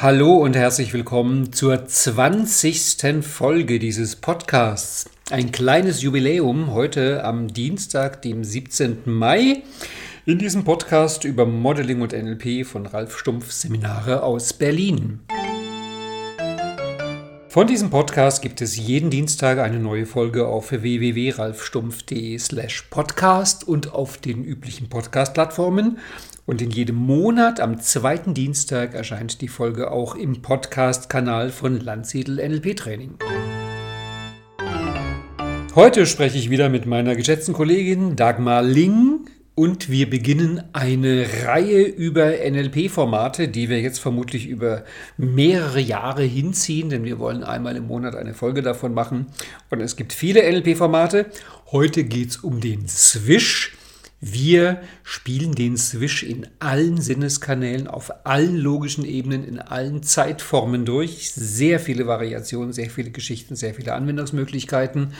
Hallo und herzlich willkommen zur 20. Folge dieses Podcasts. Ein kleines Jubiläum heute am Dienstag, dem 17. Mai. In diesem Podcast über Modeling und NLP von Ralf Stumpf Seminare aus Berlin. Von diesem Podcast gibt es jeden Dienstag eine neue Folge auf www.ralfstumpf.de slash podcast und auf den üblichen Podcast-Plattformen. Und in jedem Monat am zweiten Dienstag erscheint die Folge auch im Podcast-Kanal von Landsiedel NLP Training. Heute spreche ich wieder mit meiner geschätzten Kollegin Dagmar Ling und wir beginnen eine Reihe über NLP-Formate, die wir jetzt vermutlich über mehrere Jahre hinziehen, denn wir wollen einmal im Monat eine Folge davon machen. Und es gibt viele NLP-Formate. Heute geht es um den Swish. Wir spielen den Swish in allen Sinneskanälen, auf allen logischen Ebenen, in allen Zeitformen durch. Sehr viele Variationen, sehr viele Geschichten, sehr viele Anwendungsmöglichkeiten.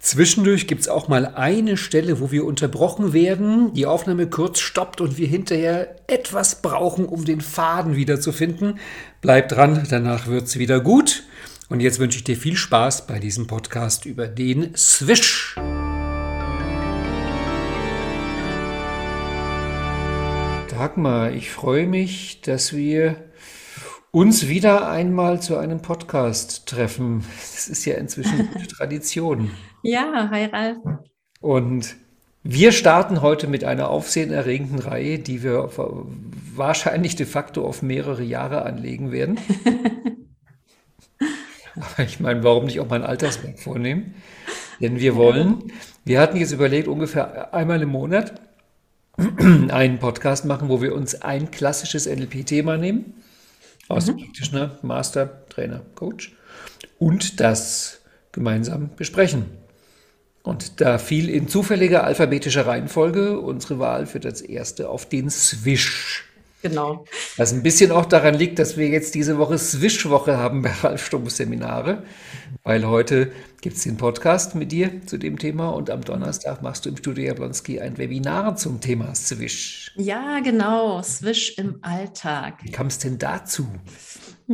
Zwischendurch gibt es auch mal eine Stelle, wo wir unterbrochen werden, die Aufnahme kurz stoppt und wir hinterher etwas brauchen, um den Faden wiederzufinden. Bleib dran, danach wird es wieder gut. Und jetzt wünsche ich dir viel Spaß bei diesem Podcast über den Swish. Dagmar, ich freue mich, dass wir uns wieder einmal zu einem Podcast treffen. Das ist ja inzwischen Tradition. Ja, hi Ralf. Und wir starten heute mit einer aufsehenerregenden Reihe, die wir wahrscheinlich de facto auf mehrere Jahre anlegen werden. Aber ich meine, warum nicht auch mal ein Alterswerk vornehmen? Denn wir wollen, wir hatten jetzt überlegt, ungefähr einmal im Monat einen Podcast machen, wo wir uns ein klassisches NLP-Thema nehmen, aus mhm. dem praktischen Master, Trainer, Coach, und das gemeinsam besprechen. Und da fiel in zufälliger alphabetischer Reihenfolge unsere Wahl für das erste auf den Swish. Genau. Was ein bisschen auch daran liegt, dass wir jetzt diese Woche Swish-Woche haben bei Ralf Stumpf Seminare, weil heute gibt es den Podcast mit dir zu dem Thema und am Donnerstag machst du im Studio Jablonski ein Webinar zum Thema Swish. Ja, genau, Swish im Alltag. Wie kam es denn dazu?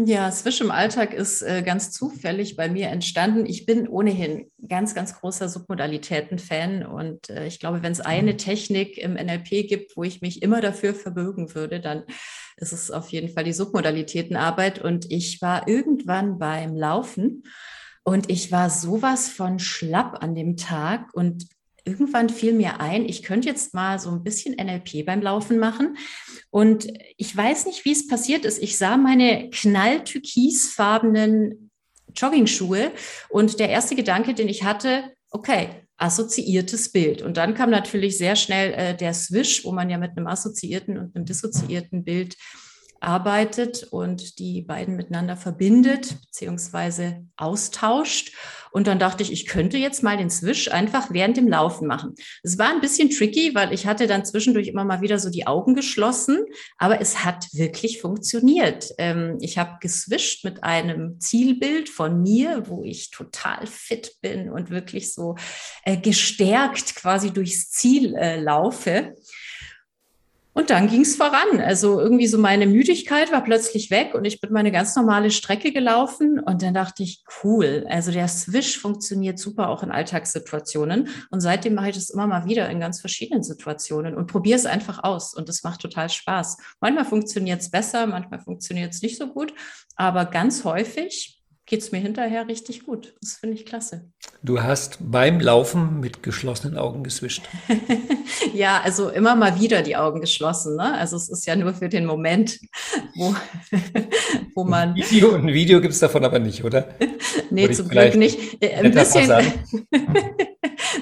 Ja, Swish im Alltag ist äh, ganz zufällig bei mir entstanden. Ich bin ohnehin ganz, ganz großer Submodalitäten-Fan und äh, ich glaube, wenn es eine mhm. Technik im NLP gibt, wo ich mich immer dafür verbürgen würde, dann ist es auf jeden Fall die Submodalitätenarbeit. Und ich war irgendwann beim Laufen und ich war sowas von schlapp an dem Tag und irgendwann fiel mir ein, ich könnte jetzt mal so ein bisschen NLP beim Laufen machen. Und ich weiß nicht, wie es passiert ist. Ich sah meine knalltürkisfarbenen Joggingschuhe und der erste Gedanke, den ich hatte, okay, assoziiertes Bild. Und dann kam natürlich sehr schnell äh, der Swish, wo man ja mit einem assoziierten und einem dissoziierten Bild arbeitet und die beiden miteinander verbindet beziehungsweise austauscht. Und dann dachte ich, ich könnte jetzt mal den Swish einfach während dem Laufen machen. Es war ein bisschen tricky, weil ich hatte dann zwischendurch immer mal wieder so die Augen geschlossen, aber es hat wirklich funktioniert. Ähm, ich habe geswischt mit einem Zielbild von mir, wo ich total fit bin und wirklich so äh, gestärkt quasi durchs Ziel äh, laufe. Und dann ging es voran. Also irgendwie so meine Müdigkeit war plötzlich weg und ich bin meine ganz normale Strecke gelaufen. Und dann dachte ich, cool, also der Swish funktioniert super auch in Alltagssituationen. Und seitdem mache ich das immer mal wieder in ganz verschiedenen Situationen und probiere es einfach aus. Und das macht total Spaß. Manchmal funktioniert es besser, manchmal funktioniert es nicht so gut. Aber ganz häufig geht es mir hinterher richtig gut. Das finde ich klasse. Du hast beim Laufen mit geschlossenen Augen geswischt. ja, also immer mal wieder die Augen geschlossen. Ne? Also es ist ja nur für den Moment, wo, wo man. Ein Video, ein Video gibt es davon aber nicht, oder? nee, zum Glück nicht. Äh, ein bisschen.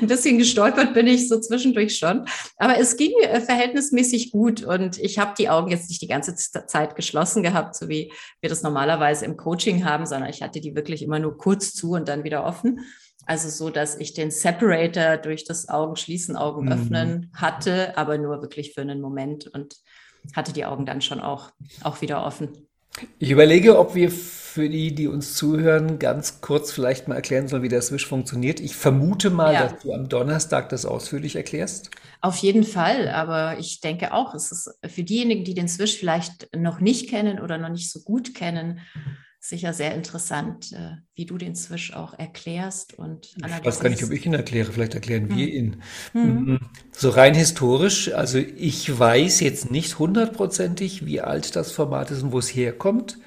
ein bisschen gestolpert bin ich so zwischendurch schon. Aber es ging äh, verhältnismäßig gut und ich habe die Augen jetzt nicht die ganze Zeit geschlossen gehabt, so wie wir das normalerweise im Coaching haben, sondern ich hatte die wirklich immer nur kurz zu und dann wieder offen. Also so, dass ich den Separator durch das Augenschließen, Augen öffnen mhm. hatte, aber nur wirklich für einen Moment und hatte die Augen dann schon auch, auch wieder offen. Ich überlege, ob wir für die, die uns zuhören, ganz kurz vielleicht mal erklären sollen, wie der Swish funktioniert. Ich vermute mal, Ja. dass du am Donnerstag das ausführlich erklärst. Auf jeden Fall, aber ich denke auch, es ist für diejenigen, die den Swish vielleicht noch nicht kennen oder noch nicht so gut kennen, sicher sehr interessant, äh, wie du den Swish auch erklärst und Ich weiß gar nicht, ob analysierst. ich ihn erkläre. Vielleicht erklären wir ihn. Mhm. Mhm. So rein historisch, also ich weiß jetzt nicht hundertprozentig, wie alt das Format ist und wo es herkommt.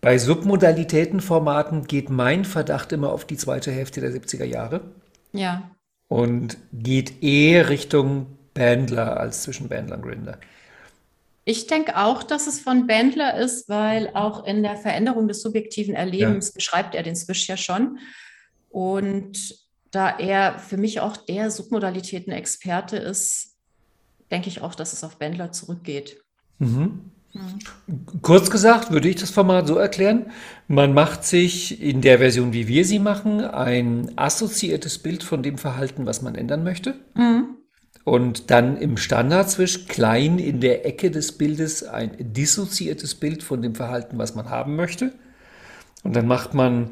Bei Submodalitätenformaten geht mein Verdacht immer auf die zweite Hälfte der 70er Jahre Ja, und geht eher Richtung Bandler als zwischen Bandler und Grinder. Ich denke auch, dass es von Bandler ist, weil auch in der Veränderung des subjektiven Erlebens beschreibt er den Swish ja schon. Und da er für mich auch der Submodalitäten-Experte ist, denke ich auch, dass es auf Bandler zurückgeht. Mhm. Mhm. Kurz gesagt würde ich das Format so erklären, man macht sich in der Version, wie wir sie machen, ein assoziiertes Bild von dem Verhalten, was man ändern möchte. Mhm. Und dann im Standard-Swish klein in der Ecke des Bildes ein dissoziiertes Bild von dem Verhalten, was man haben möchte. Und dann macht man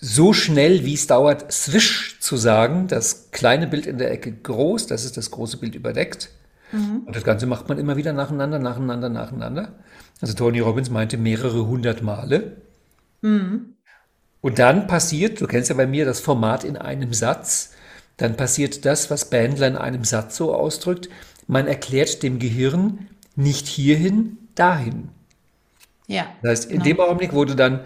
so schnell, wie es dauert, Swish zu sagen, das kleine Bild in der Ecke groß, das ist das große Bild überdeckt. Mhm. Und das Ganze macht man immer wieder nacheinander, nacheinander, nacheinander. Also Tony Robbins meinte mehrere hundert Male. Mhm. Und dann passiert, du kennst ja bei mir das Format in einem Satz, dann passiert das, was Bandler in einem Satz so ausdrückt. Man erklärt dem Gehirn nicht hierhin, dahin. Ja, Das heißt, in genau. dem Augenblick wurde dann,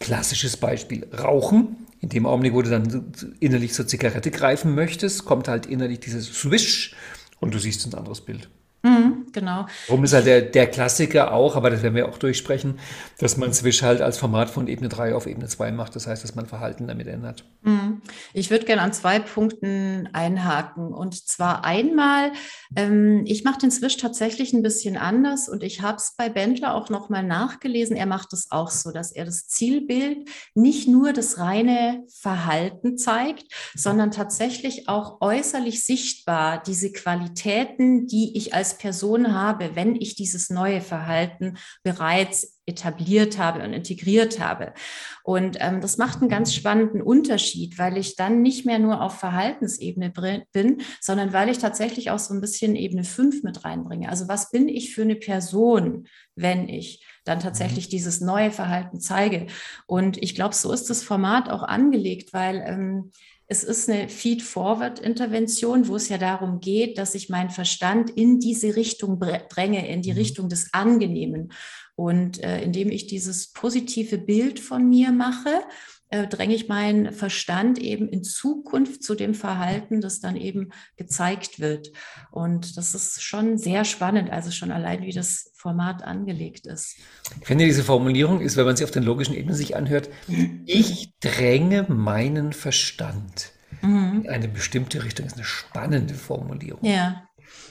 klassisches Beispiel, Rauchen. In dem Augenblick, wo du dann innerlich zur Zigarette greifen möchtest, kommt halt innerlich dieses Swish und du siehst ein anderes Bild. Mhm, genau. Warum ist halt der, der Klassiker auch, aber das werden wir auch durchsprechen, dass man Swish halt als Format von Ebene 3 auf Ebene 2 macht. Das heißt, dass man Verhalten damit ändert. Mhm. Ich würde gerne an zwei Punkten einhaken. Und zwar einmal, ähm, ich mache den Swish tatsächlich ein bisschen anders und ich habe es bei Bendler auch nochmal nachgelesen. Er macht es auch so, dass er das Zielbild nicht nur das reine Verhalten zeigt, sondern tatsächlich auch äußerlich sichtbar diese Qualitäten, die ich als Person habe, wenn ich dieses neue Verhalten bereits etabliert habe und integriert habe. Und ähm, das macht einen ganz spannenden Unterschied, weil ich dann nicht mehr nur auf Verhaltensebene bin, sondern weil ich tatsächlich auch so ein bisschen Ebene 5 mit reinbringe. Also was bin ich für eine Person, wenn ich dann tatsächlich dieses neue Verhalten zeige? Und ich glaube, so ist das Format auch angelegt, weil ähm, es ist eine Feed-Forward-Intervention, wo es ja darum geht, dass ich meinen Verstand in diese Richtung dränge, in die Mhm. Richtung des Angenehmen. Und äh, indem ich dieses positive Bild von mir mache, äh, dränge ich meinen Verstand eben in Zukunft zu dem Verhalten, das dann eben gezeigt wird. Und das ist schon sehr spannend, also schon allein, wie das Format angelegt ist. Ich finde, diese Formulierung ist, wenn man sie auf den logischen Ebenen sich anhört, ich dränge meinen Verstand Mhm. in eine bestimmte Richtung. Das ist eine spannende Formulierung. Ja.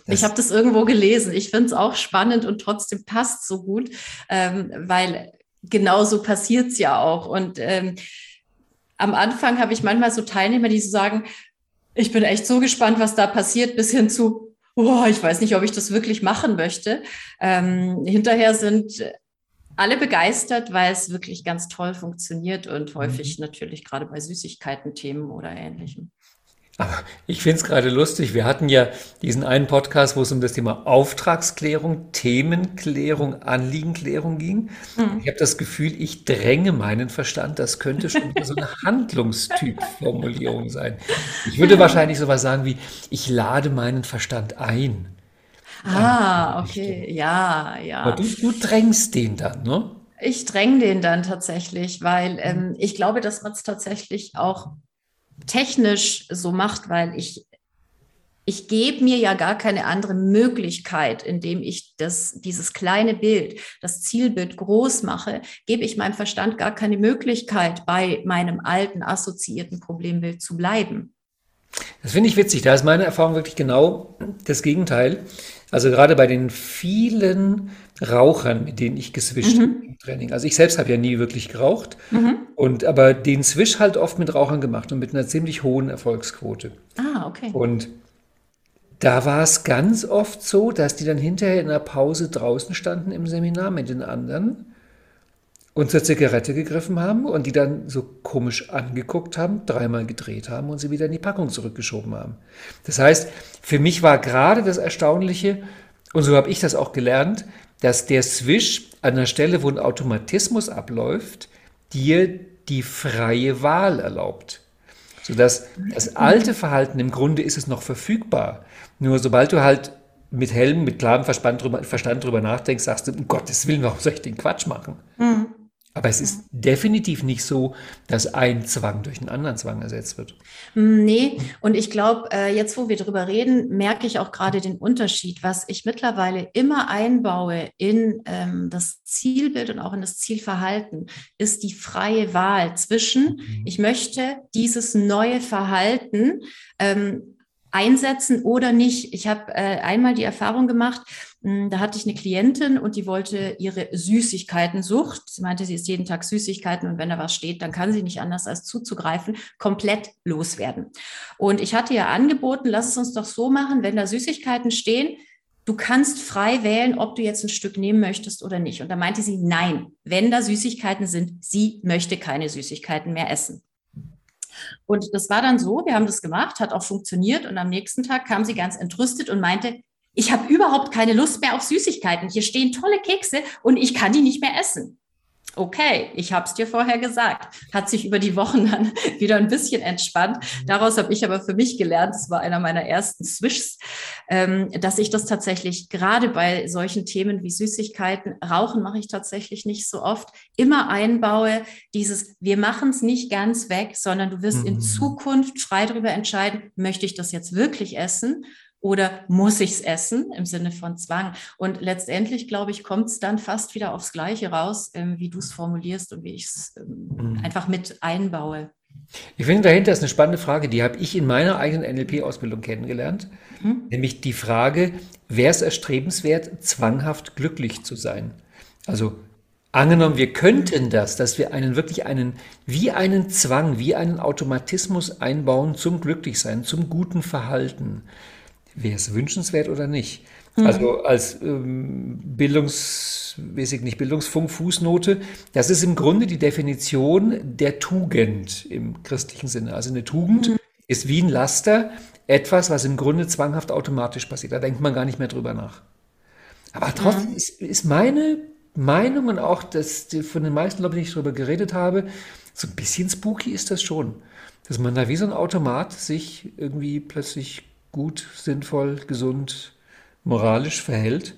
Das- Ich habe das irgendwo gelesen. Ich finde es auch spannend und trotzdem passt so gut, ähm, weil genau so passiert es ja auch. Und ähm, am Anfang habe ich manchmal so Teilnehmer, die so sagen, ich bin echt so gespannt, was da passiert, bis hin zu, oh, ich weiß nicht, ob ich das wirklich machen möchte. Ähm, hinterher sind alle begeistert, weil es wirklich ganz toll funktioniert und häufig natürlich gerade bei Süßigkeiten-Themen oder ähnlichem. Aber ich finde es gerade lustig. Wir hatten ja diesen einen Podcast, wo es um das Thema Auftragsklärung, Themenklärung, Anliegenklärung ging. Mhm. Ich habe das Gefühl, ich dränge meinen Verstand. Das könnte schon so eine Handlungstyp-Formulierung sein. Ich würde wahrscheinlich sowas sagen wie, ich lade meinen Verstand ein. Ah, okay, ja, Aber ja. du, du drängst den dann, ne? Ich dränge den dann tatsächlich, weil ähm, ich glaube, dass man es tatsächlich auch technisch so macht, weil ich, ich gebe mir ja gar keine andere Möglichkeit, indem ich das, dieses kleine Bild, das Zielbild groß mache, gebe ich meinem Verstand gar keine Möglichkeit, bei meinem alten assoziierten Problembild zu bleiben. Das finde ich witzig. Da ist meine Erfahrung wirklich genau das Gegenteil. Also gerade bei den vielen Rauchern, mit denen ich geswischt habe im Training. Also ich selbst habe ja nie wirklich geraucht. Mhm. Und aber den Swish halt oft mit Rauchern gemacht und mit einer ziemlich hohen Erfolgsquote. Ah, okay. Und da war es ganz oft so, dass die dann hinterher in der Pause draußen standen im Seminar mit den anderen und zur Zigarette gegriffen haben und die dann so komisch angeguckt haben, dreimal gedreht haben und sie wieder in die Packung zurückgeschoben haben. Das heißt, für mich war gerade das Erstaunliche, und so habe ich das auch gelernt, dass der Swish an der Stelle, wo ein Automatismus abläuft, dir die freie Wahl erlaubt. Sodass das alte Verhalten im Grunde ist es noch verfügbar. Nur sobald du halt mit hellem, mit klarem Verstand drüber, Verstand drüber nachdenkst, sagst du, um Gottes Willen, warum soll ich den Quatsch machen? Mhm. Aber es ist definitiv nicht so, dass ein Zwang durch einen anderen Zwang ersetzt wird. Mm, nee, und ich glaube, äh, jetzt wo wir drüber reden, merke ich auch gerade den Unterschied, was ich mittlerweile immer einbaue in ähm, das Zielbild und auch in das Zielverhalten, ist die freie Wahl zwischen, mhm. ich möchte dieses neue Verhalten ähm, einsetzen oder nicht. Ich habe äh, einmal die Erfahrung gemacht, hm, da hatte ich eine Klientin und die wollte ihre Süßigkeiten-Sucht. Sie meinte, sie ist jeden Tag Süßigkeiten und wenn da was steht, dann kann sie nicht anders als zuzugreifen, komplett loswerden. Und ich hatte ihr angeboten, lass es uns doch so machen, wenn da Süßigkeiten stehen, du kannst frei wählen, ob du jetzt ein Stück nehmen möchtest oder nicht. Und da meinte sie, nein, wenn da Süßigkeiten sind, sie möchte keine Süßigkeiten mehr essen. Und das war dann so, wir haben das gemacht, hat auch funktioniert und am nächsten Tag kam sie ganz entrüstet und meinte, ich habe überhaupt keine Lust mehr auf Süßigkeiten. Hier stehen tolle Kekse und ich kann die nicht mehr essen okay, ich habe es dir vorher gesagt. Hat sich über die Wochen dann wieder ein bisschen entspannt. Mhm. Daraus habe ich aber für mich gelernt, das war einer meiner ersten Swishs, ähm, dass ich das tatsächlich gerade bei solchen Themen wie Süßigkeiten, Rauchen mache ich tatsächlich nicht so oft, immer einbaue, dieses, wir machen es nicht ganz weg, sondern du wirst mhm. in Zukunft frei darüber entscheiden, möchte ich das jetzt wirklich essen oder muss ich es essen im Sinne von Zwang? Und letztendlich, glaube ich, kommt es dann fast wieder aufs Gleiche raus, ähm, wie du es formulierst und wie ich es ähm, mhm. einfach mit einbaue. Ich finde, dahinter ist eine spannende Frage, die habe ich in meiner eigenen NLP-Ausbildung kennengelernt, mhm. nämlich die Frage, wäre es erstrebenswert, zwanghaft glücklich zu sein? Also angenommen, wir könnten das, dass wir einen wirklich einen, wie einen Zwang, wie einen Automatismus einbauen zum Glücklichsein, zum guten Verhalten wäre es wünschenswert oder nicht? Mhm. Also als ähm, bildungsmäßig nicht Bildungsfunk-Fußnote, das ist im Grunde die Definition der Tugend im christlichen Sinne. Also eine Tugend mhm. ist wie ein Laster, etwas, was im Grunde zwanghaft automatisch passiert. Da denkt man gar nicht mehr drüber nach. Aber trotzdem mhm. ist, ist, meine Meinung und auch das, von den meisten Leuten, die ich darüber geredet habe, so ein bisschen spooky ist das schon. Dass man da wie so ein Automat sich irgendwie plötzlich gut, sinnvoll, gesund, moralisch verhält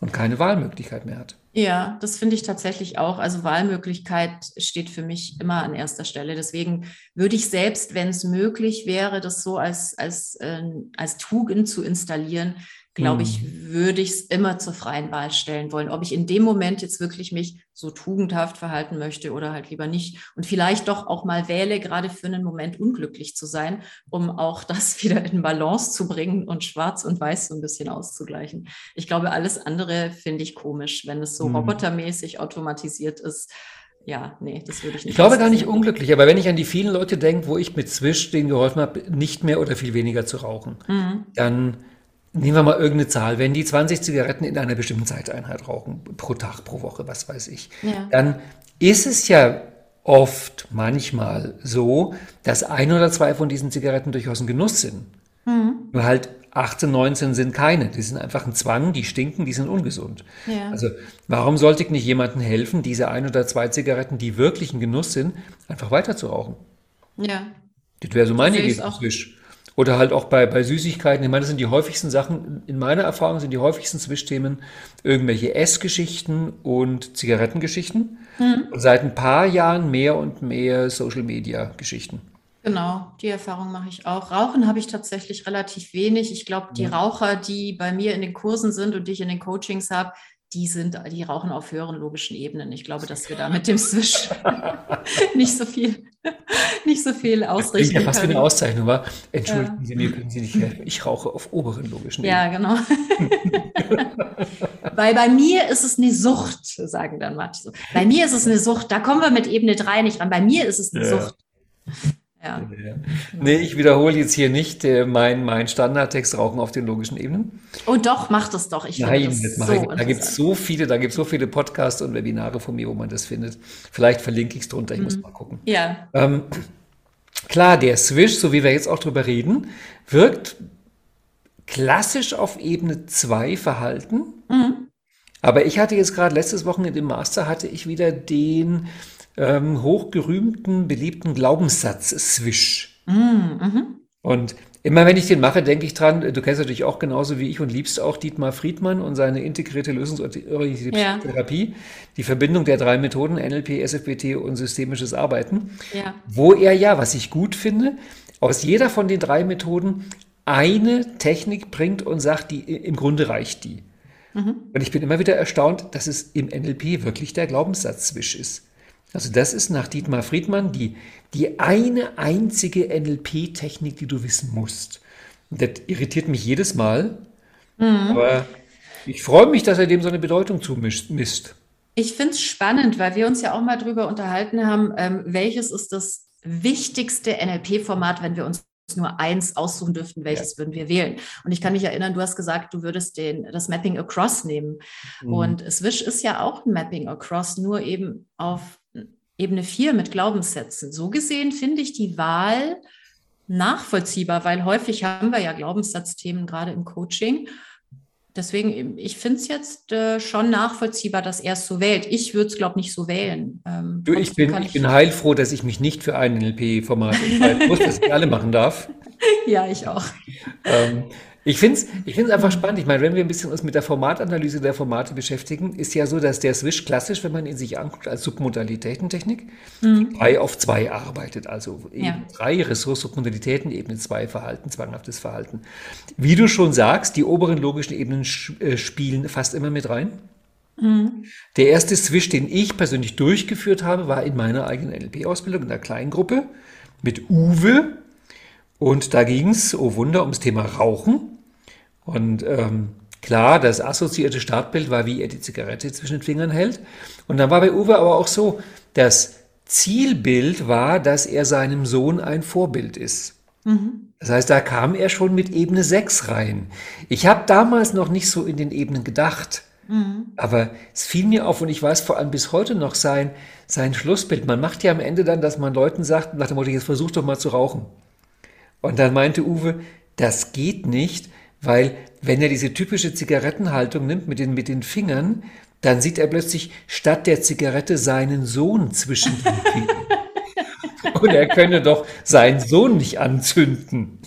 und keine Wahlmöglichkeit mehr hat. Ja, das finde ich tatsächlich auch. Also Wahlmöglichkeit steht für mich immer an erster Stelle. Deswegen würde ich selbst, wenn es möglich wäre, das so als, als, äh, als Tugend zu installieren, glaube ich, mhm. würde ich es immer zur freien Wahl stellen wollen, ob ich in dem Moment jetzt wirklich mich so tugendhaft verhalten möchte oder halt lieber nicht. Und vielleicht doch auch mal wähle, gerade für einen Moment unglücklich zu sein, um auch das wieder in Balance zu bringen und schwarz und weiß so ein bisschen auszugleichen. Ich glaube, alles andere finde ich komisch, wenn es so mhm. robotermäßig automatisiert ist ja, nee, das würde ich nicht. Ich glaube gar nicht unglücklich, aber wenn ich an die vielen Leute denke, wo ich mit Swish denen geholfen habe, nicht mehr oder viel weniger zu rauchen, mhm. dann Nehmen wir mal irgendeine Zahl. Wenn die 20 Zigaretten in einer bestimmten Zeiteinheit rauchen, pro Tag, pro Woche, was weiß ich, ja. dann ist es ja oft, manchmal so, dass ein oder zwei von diesen Zigaretten durchaus ein Genuss sind. Mhm. Nur halt 18, 19 sind keine. Die sind einfach ein Zwang, die stinken, die sind ungesund. Ja. Also warum sollte ich nicht jemandem helfen, diese ein oder zwei Zigaretten, die wirklich ein Genuss sind, einfach weiter zu rauchen? Ja. Das wäre so meine Idee. Oder halt auch bei, bei Süßigkeiten. Ich meine, das sind die häufigsten Sachen, in meiner Erfahrung sind die häufigsten Zwischthemen irgendwelche Essgeschichten und Zigarettengeschichten. Mhm. Und seit ein paar Jahren mehr und mehr Social-Media-Geschichten. Genau, die Erfahrung mache ich auch. Rauchen habe ich tatsächlich relativ wenig. Ich glaube, die ja. Raucher, die bei mir in den Kursen sind und die ich in den Coachings habe, die sind, die rauchen auf höheren logischen Ebenen. Ich glaube, dass wir da mit dem Swish nicht so viel, nicht so viel ausrichten. Das ja fast wie eine Auszeichnung war. Entschuldigen ja. Sie mir, können Sie nicht helfen. Ich rauche auf oberen logischen. Ja, genau. Weil bei mir ist es eine Sucht, sagen dann manche so. Bei mir ist es eine Sucht. Da kommen wir mit Ebene 3 nicht ran. Bei mir ist es eine ja. Sucht. Ja. ja. Nee, ich wiederhole jetzt hier nicht äh, mein, mein Standardtext Rauchen auf den logischen Ebenen. Oh doch, mach das doch. Ich Nein, das das so Da gibt es so viele, da gibt so viele Podcasts und Webinare von mir, wo man das findet. Vielleicht verlinke ich es drunter, ich mhm. muss mal gucken. Ja. Ähm, klar, der Swish, so wie wir jetzt auch drüber reden, wirkt klassisch auf Ebene 2 verhalten. Mhm. Aber ich hatte jetzt gerade letztes Wochenende im Master hatte ich wieder den ähm, hochgerühmten, beliebten Glaubenssatz-Swish. Mm, mhm. Und immer wenn ich den mache, denke ich dran, du kennst natürlich auch genauso wie ich und liebst auch Dietmar Friedmann und seine integrierte lösungsorientierte ja. Therapie, die Verbindung der drei Methoden, NLP, SFBT und systemisches Arbeiten, ja. wo er ja, was ich gut finde, aus jeder von den drei Methoden eine Technik bringt und sagt, die im Grunde reicht die. Mhm. Und ich bin immer wieder erstaunt, dass es im NLP wirklich der Glaubenssatz-Swish ist. Also das ist nach Dietmar Friedmann die, die eine einzige NLP-Technik, die du wissen musst. Und das irritiert mich jedes Mal. Mhm. Aber ich freue mich, dass er dem so eine Bedeutung zumisst. Ich finde es spannend, weil wir uns ja auch mal darüber unterhalten haben, ähm, welches ist das wichtigste NLP-Format, wenn wir uns nur eins aussuchen dürften, welches ja. würden wir wählen. Und ich kann mich erinnern, du hast gesagt, du würdest den, das Mapping Across nehmen. Mhm. Und Swish ist ja auch ein Mapping Across, nur eben auf Ebene 4 mit Glaubenssätzen. So gesehen finde ich die Wahl nachvollziehbar, weil häufig haben wir ja Glaubenssatzthemen gerade im Coaching. Deswegen, ich finde es jetzt äh, schon nachvollziehbar, dass er es so wählt. Ich würde es, glaube ich, nicht so wählen. Ähm, du, ich bin, ich, ich bin heilfroh, dass ich mich nicht für ein NLP-Format entscheiden muss, das ich alle machen darf. Ja, ich auch. Ähm, ich finde es ich find's einfach spannend. Ich meine, wenn wir ein bisschen uns mit der Formatanalyse der Formate beschäftigen, ist ja so, dass der Swish klassisch, wenn man ihn sich anguckt, als Submodalitätentechnik mhm. drei auf zwei arbeitet. Also eben ja. drei Ressource Submodalitäten, Ebene zwei Verhalten, zwanghaftes Verhalten. Wie du schon sagst, die oberen logischen Ebenen äh, spielen fast immer mit rein. Mhm. Der erste Swish, den ich persönlich durchgeführt habe, war in meiner eigenen NLP-Ausbildung in der Kleingruppe mit Uwe, und da ging es, oh Wunder, ums Thema Rauchen. Und ähm, klar, das assoziierte Startbild war, wie er die Zigarette zwischen den Fingern hält. Und dann war bei Uwe aber auch so, das Zielbild war, dass er seinem Sohn ein Vorbild ist. Mhm. Das heißt, da kam er schon mit Ebene 6 rein. Ich habe damals noch nicht so in den Ebenen gedacht. Mhm. Aber es fiel mir auf und ich weiß vor allem bis heute noch sein, sein Schlussbild. Man macht ja am Ende dann, dass man Leuten sagt, nach dem Motto, jetzt versuch doch mal zu rauchen. Und dann meinte Uwe, das geht nicht, weil wenn er diese typische Zigarettenhaltung nimmt mit den, mit den Fingern, dann sieht er plötzlich statt der Zigarette seinen Sohn zwischen den Fingern. Und er könne doch seinen Sohn nicht anzünden.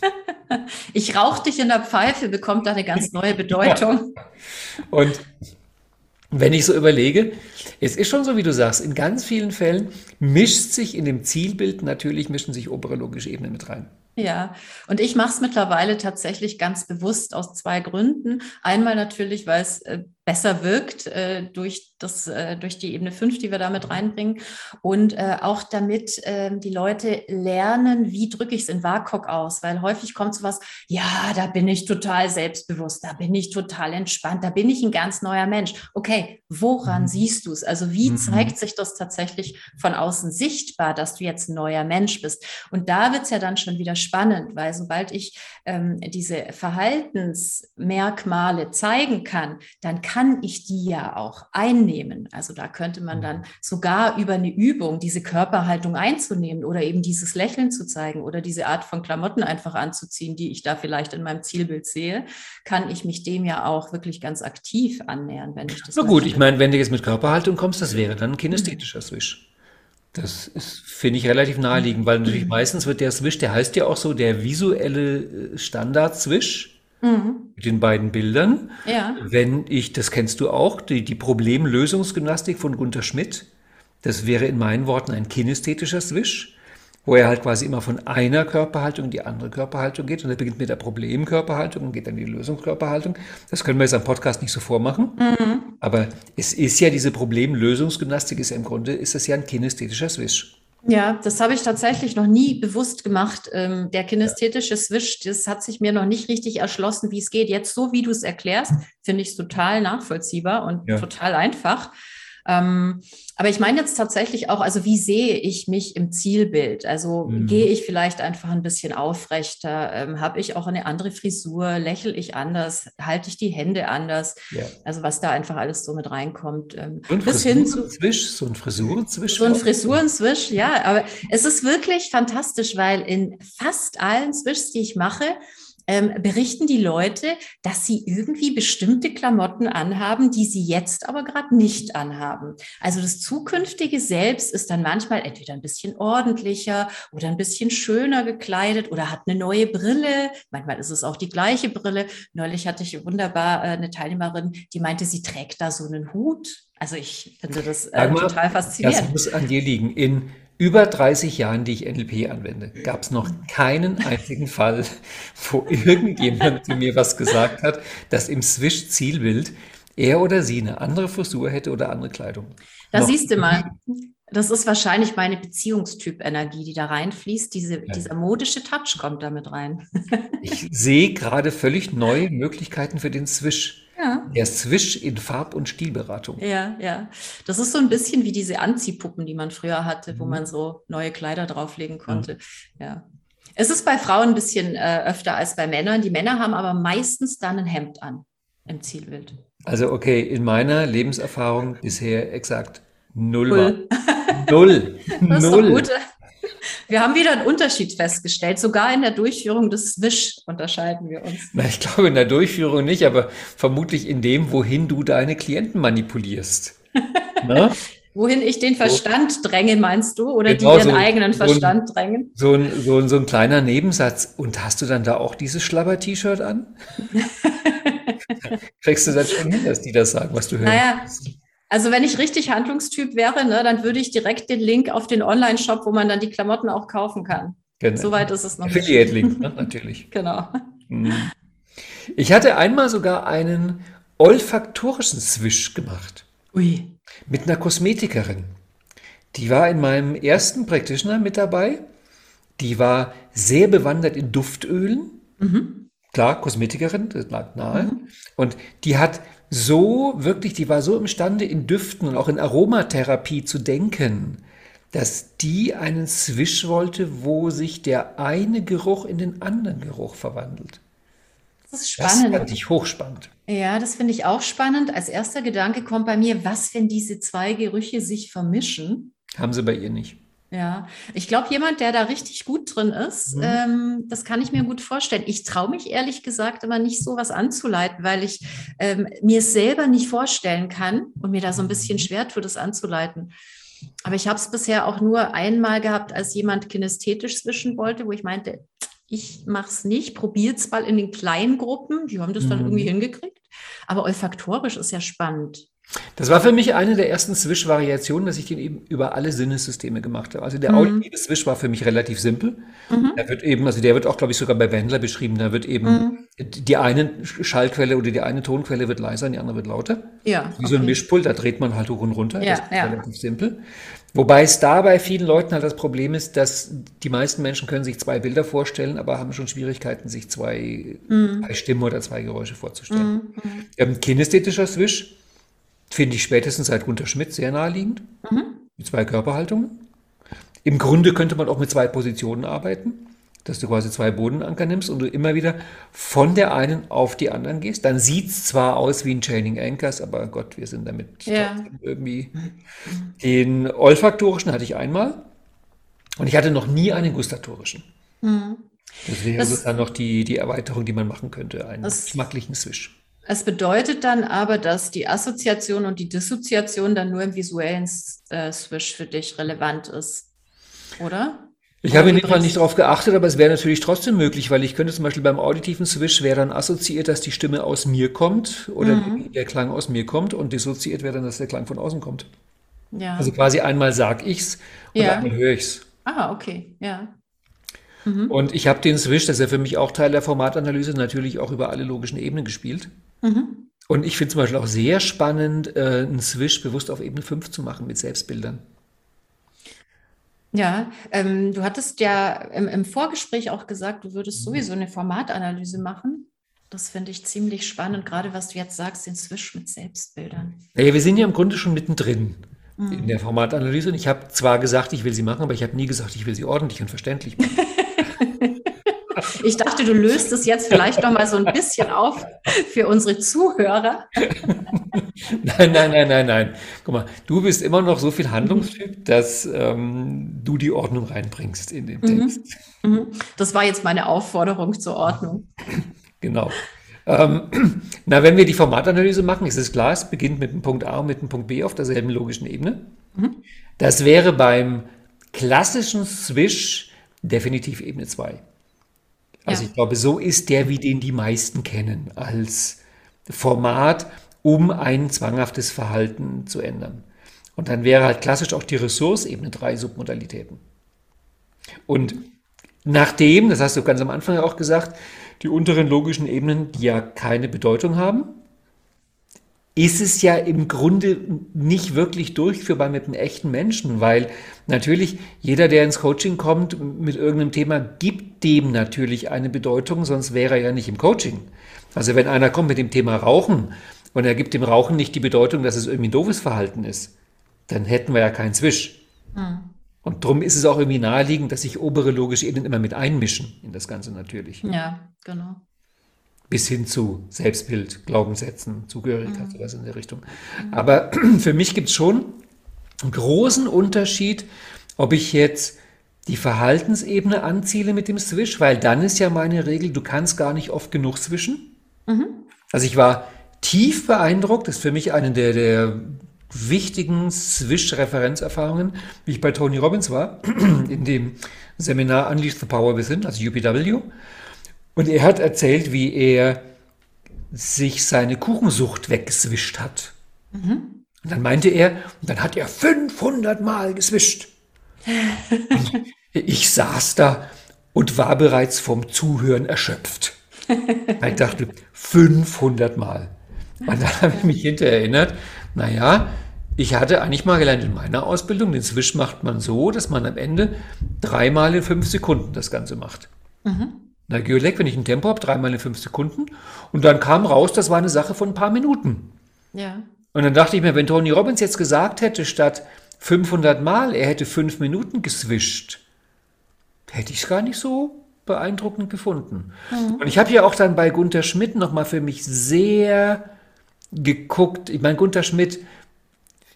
Ich rauch dich in der Pfeife, bekommt da eine ganz neue Bedeutung. Ja. Und wenn ich so überlege, es ist schon so, wie du sagst, in ganz vielen Fällen mischt sich in dem Zielbild natürlich, mischen sich obere logische Ebenen mit rein. Ja, und ich mache es mittlerweile tatsächlich ganz bewusst aus zwei Gründen. Einmal natürlich, weil es äh, besser wirkt äh, durch, das, äh, durch die Ebene 5, die wir damit reinbringen. Und äh, auch damit ähm, die Leute lernen, wie drücke ich es in WAKOK aus. Weil häufig kommt so was, ja, da bin ich total selbstbewusst, da bin ich total entspannt, da bin ich ein ganz neuer Mensch. Okay, woran mhm. siehst du es? Also wie mhm. zeigt sich das tatsächlich von außen sichtbar, dass du jetzt ein neuer Mensch bist? Und da wird es ja dann schon wieder spannend, weil sobald ich ähm, diese Verhaltensmerkmale zeigen kann, dann kann kann ich die ja auch einnehmen. Also da könnte man dann mhm. sogar über eine Übung diese Körperhaltung einzunehmen oder eben dieses Lächeln zu zeigen oder diese Art von Klamotten einfach anzuziehen, die ich da vielleicht in meinem Zielbild sehe, kann ich mich dem ja auch wirklich ganz aktiv annähern, wenn ich das. Na gut, möchte. ich meine, wenn du jetzt mit Körperhaltung kommst, das wäre dann ein kinästhetischer Swish. Das finde ich, relativ naheliegend, weil natürlich meistens wird der Swish, der heißt ja auch so, der visuelle äh, Standard-Swish Mhm. Mit den beiden Bildern. Ja. Wenn ich, das kennst du auch, die, die Problemlösungsgymnastik von Gunter Schmidt, das wäre in meinen Worten ein kinästhetischer Swish, wo er halt quasi immer von einer Körperhaltung in die andere Körperhaltung geht. Und er beginnt mit der Problemkörperhaltung und geht dann in die Lösungskörperhaltung. Das können wir jetzt am Podcast nicht so vormachen. Mhm. Aber es ist ja diese Problemlösungsgymnastik, ist ja im Grunde, ist das ja ein kinästhetischer Swish. Ja, das habe ich tatsächlich noch nie bewusst gemacht. Ähm, der kinästhetische Swish, das hat sich mir noch nicht richtig erschlossen, wie es geht. Jetzt so, wie du es erklärst, finde ich es total nachvollziehbar und ja. total einfach. Ähm, aber ich meine jetzt tatsächlich auch, also wie sehe ich mich im Zielbild? Also mhm. gehe ich vielleicht einfach ein bisschen aufrechter? Ähm, Habe ich auch eine andere Frisur? Lächle ich anders? Halte ich die Hände anders? Ja. Also was da einfach alles so mit reinkommt. Ähm, und bis hin zu Zwisch, so ein Frisurenzwisch. So ein Frisurenzwisch, ja. Aber es ist wirklich fantastisch, weil in fast allen Zwischs, die ich mache, ähm, berichten die Leute, dass sie irgendwie bestimmte Klamotten anhaben, die sie jetzt aber gerade nicht anhaben. Also das zukünftige Selbst ist dann manchmal entweder ein bisschen ordentlicher oder ein bisschen schöner gekleidet oder hat eine neue Brille. Manchmal ist es auch die gleiche Brille. Neulich hatte ich wunderbar äh, eine Teilnehmerin, die meinte, sie trägt da so einen Hut. Also ich finde das äh, total faszinierend. Das muss an dir liegen. In über 30 Jahren, die ich NLP anwende, gab es noch keinen einzigen Fall, wo irgendjemand zu mir was gesagt hat, dass im Swish-Zielbild er oder sie eine andere Frisur hätte oder andere Kleidung. Da noch siehst du mal. Das ist wahrscheinlich meine Beziehungstyp-Energie, die da reinfließt. Diese, ja. Dieser modische Touch kommt damit rein. ich sehe gerade völlig neue Möglichkeiten für den Swish. Ja. Der Swish in Farb- und Stilberatung. Ja, ja. Das ist so ein bisschen wie diese Anziehpuppen, die man früher hatte, wo mhm. man so neue Kleider drauflegen konnte. Ja. ja. Es ist bei Frauen ein bisschen äh, öfter als bei Männern. Die Männer haben aber meistens dann ein Hemd an im Zielbild. Also okay, in meiner Lebenserfahrung bisher exakt null. Null. Null. Das ist Null. Wir haben wieder einen Unterschied festgestellt. Sogar in der Durchführung des Swish unterscheiden wir uns. Na, ich glaube in der Durchführung nicht, aber vermutlich in dem, wohin du deine Klienten manipulierst. wohin ich den Verstand dränge, meinst du? Oder genau, die ihren so eigenen Verstand so ein, drängen? So ein, so, ein, so ein kleiner Nebensatz. Und hast du dann da auch dieses Schlabber-T-Shirt an? Kriegst du das schon hin, dass die das sagen, was du hörst? Naja, also wenn ich richtig Handlungstyp wäre, ne, dann würde ich direkt den Link auf den Online-Shop, wo man dann die Klamotten auch kaufen kann. Genau. Soweit ist es noch nicht. Affiliate-Link, ne? natürlich. genau. Mhm. Ich hatte einmal sogar einen olfaktorischen Swish gemacht. Ui. Mit einer Kosmetikerin. Die war in meinem ersten Practitioner mit dabei. Die war sehr bewandert in Duftölen. Mhm. Klar, Kosmetikerin, das lag nahe. Mhm. Und die hat so wirklich, die war so imstande, in Düften und auch in Aromatherapie zu denken, dass die einen Swish wollte, wo sich der eine Geruch in den anderen Geruch verwandelt. Das ist spannend. Das fand ich hochspannend. Ja, das finde ich auch spannend. Als erster Gedanke kommt bei mir, was, wenn diese zwei Gerüche sich vermischen? Haben sie bei ihr nicht. Ja, ich glaube, jemand, der da richtig gut drin ist, mhm. ähm, das kann ich mir gut vorstellen. Ich traue mich ehrlich gesagt immer nicht so was anzuleiten, weil ich ähm, mir es selber nicht vorstellen kann und mir da so ein bisschen schwer tut, das anzuleiten. Aber ich habe es bisher auch nur einmal gehabt, als jemand kinästhetisch zwischen wollte, wo ich meinte, ich mache es nicht, probiert es mal in den kleinen Gruppen. Die haben das dann mhm. irgendwie hingekriegt. Aber olfaktorisch ist ja spannend. Das war für mich eine der ersten Swish-Variationen, dass ich den eben über alle Sinnessysteme gemacht habe. Also der mhm. auditive Swish war für mich relativ simpel. Mhm. Der wird eben, also der wird auch, glaube ich, sogar bei Wendler beschrieben. Da wird eben mhm. die eine Schallquelle oder die eine Tonquelle wird leiser und die andere wird lauter. Ja. Wie okay. so ein Mischpult, da dreht man halt hoch und runter. Ja, das ist ja. relativ simpel. Wobei es da bei vielen Leuten halt das Problem ist, dass die meisten Menschen können sich zwei Bilder vorstellen, aber haben schon Schwierigkeiten, sich zwei, mhm. zwei Stimmen oder zwei Geräusche vorzustellen. Mhm. mhm. Ähm, kinästhetischer Swish Finde ich spätestens seit Gunter Schmidt sehr naheliegend. Mhm. Mit zwei Körperhaltungen. Im Grunde könnte man auch mit zwei Positionen arbeiten, dass du quasi zwei Bodenanker nimmst und du immer wieder von der einen auf die anderen gehst. Dann sieht es zwar aus wie ein Chaining Anchors, aber Gott, wir sind damit ja. irgendwie. Den olfaktorischen hatte ich einmal und ich hatte noch nie einen gustatorischen. Mhm. Das wäre das, dann noch die, die Erweiterung, die man machen könnte, einen geschmacklichen Swish. Es bedeutet dann aber, dass die Assoziation und die Dissoziation dann nur im visuellen äh, Swish für dich relevant ist, oder? Ich habe in dem Fall nicht darauf geachtet, aber es wäre natürlich trotzdem möglich, weil ich könnte zum Beispiel beim auditiven Swish wäre dann assoziiert, dass die Stimme aus mir kommt oder mhm. der Klang aus mir kommt und dissoziiert wäre dann, dass der Klang von außen kommt. Ja. Also quasi einmal sag ich's und ja. einmal höre ich's. Ah, okay, ja. Mhm. Und ich habe den Swish, das ist ja für mich auch Teil der Formatanalyse, natürlich auch über alle logischen Ebenen gespielt. Mhm. Und ich finde zum Beispiel auch sehr spannend, äh, einen Swish bewusst auf Ebene 5 zu machen mit Selbstbildern. Ja, ähm, du hattest ja im, im, Vorgespräch auch gesagt, du würdest sowieso eine Formatanalyse machen. Das finde ich ziemlich spannend, gerade was du jetzt sagst, den Swish mit Selbstbildern. Naja, wir sind ja im Grunde schon mittendrin mhm. in der Formatanalyse. Und ich habe zwar gesagt, ich will sie machen, aber ich habe nie gesagt, ich will sie ordentlich und verständlich machen. Ich dachte, du löst es jetzt vielleicht noch mal so ein bisschen auf für unsere Zuhörer. Nein, nein, nein, nein, nein. Guck mal, du bist immer noch so viel Handlungstyp, dass ähm, du die Ordnung reinbringst in den mhm. Text. Mhm. Das war jetzt meine Aufforderung zur Ordnung. Genau. Ähm, na, wenn wir die Formatanalyse machen, ist es klar, es beginnt mit dem Punkt A und mit dem Punkt B auf derselben logischen Ebene. Mhm. Das wäre beim klassischen Swish definitiv Ebene 2. Also ja. ich glaube, so ist der, wie den die meisten kennen, als Format, um ein zwanghaftes Verhalten zu ändern. Und dann wäre halt klassisch auch die Ressource Ebene 3 Submodalitäten. Und nachdem, das hast du ganz am Anfang ja auch gesagt, die unteren logischen Ebenen, die ja keine Bedeutung haben, ist es ja im Grunde nicht wirklich durchführbar mit einem echten Menschen, weil natürlich jeder, der ins Coaching kommt mit irgendeinem Thema, gibt dem natürlich eine Bedeutung, sonst wäre er ja nicht im Coaching. Also wenn einer kommt mit dem Thema Rauchen und er gibt dem Rauchen nicht die Bedeutung, dass es irgendwie ein doofes Verhalten ist, dann hätten wir ja keinen Zwisch. Hm. Und darum ist es auch irgendwie naheliegend, dass sich obere logische Ebenen immer mit einmischen in das Ganze natürlich. Ja, genau bis hin zu Selbstbild, Glaubenssätzen, Zugehörigkeit, mhm. sowas in der Richtung. Aber für mich gibt es schon einen großen Unterschied, ob ich jetzt die Verhaltensebene anziele mit dem Swish, weil dann ist ja meine Regel, du kannst gar nicht oft genug swischen. Mhm. Also ich war tief beeindruckt, das ist für mich eine der, der wichtigen Swish-Referenzerfahrungen, wie ich bei Tony Robbins war, in dem Seminar Unleash the Power Within, also UPW. Und er hat erzählt, wie er sich seine Kuchensucht weggeswischt hat. Mhm. Und dann meinte er, und dann hat er 500 Mal geswischt. ich saß da und war bereits vom Zuhören erschöpft. Ich dachte, 500 Mal. Und dann habe ich mich hinterher erinnert, naja, ich hatte eigentlich mal gelernt in meiner Ausbildung, den Swish macht man so, dass man am Ende dreimal in fünf Sekunden das Ganze macht. Mhm. Na, Geolek, wenn ich ein Tempo habe, dreimal in fünf Sekunden. Und dann kam raus, das war eine Sache von ein paar Minuten. Ja. Und dann dachte ich mir, wenn Tony Robbins jetzt gesagt hätte, statt 500 Mal, er hätte fünf Minuten geswischt, hätte ich es gar nicht so beeindruckend gefunden. Mhm. Und ich habe ja auch dann bei Gunther Schmidt nochmal für mich sehr geguckt. Ich meine, Gunther Schmidt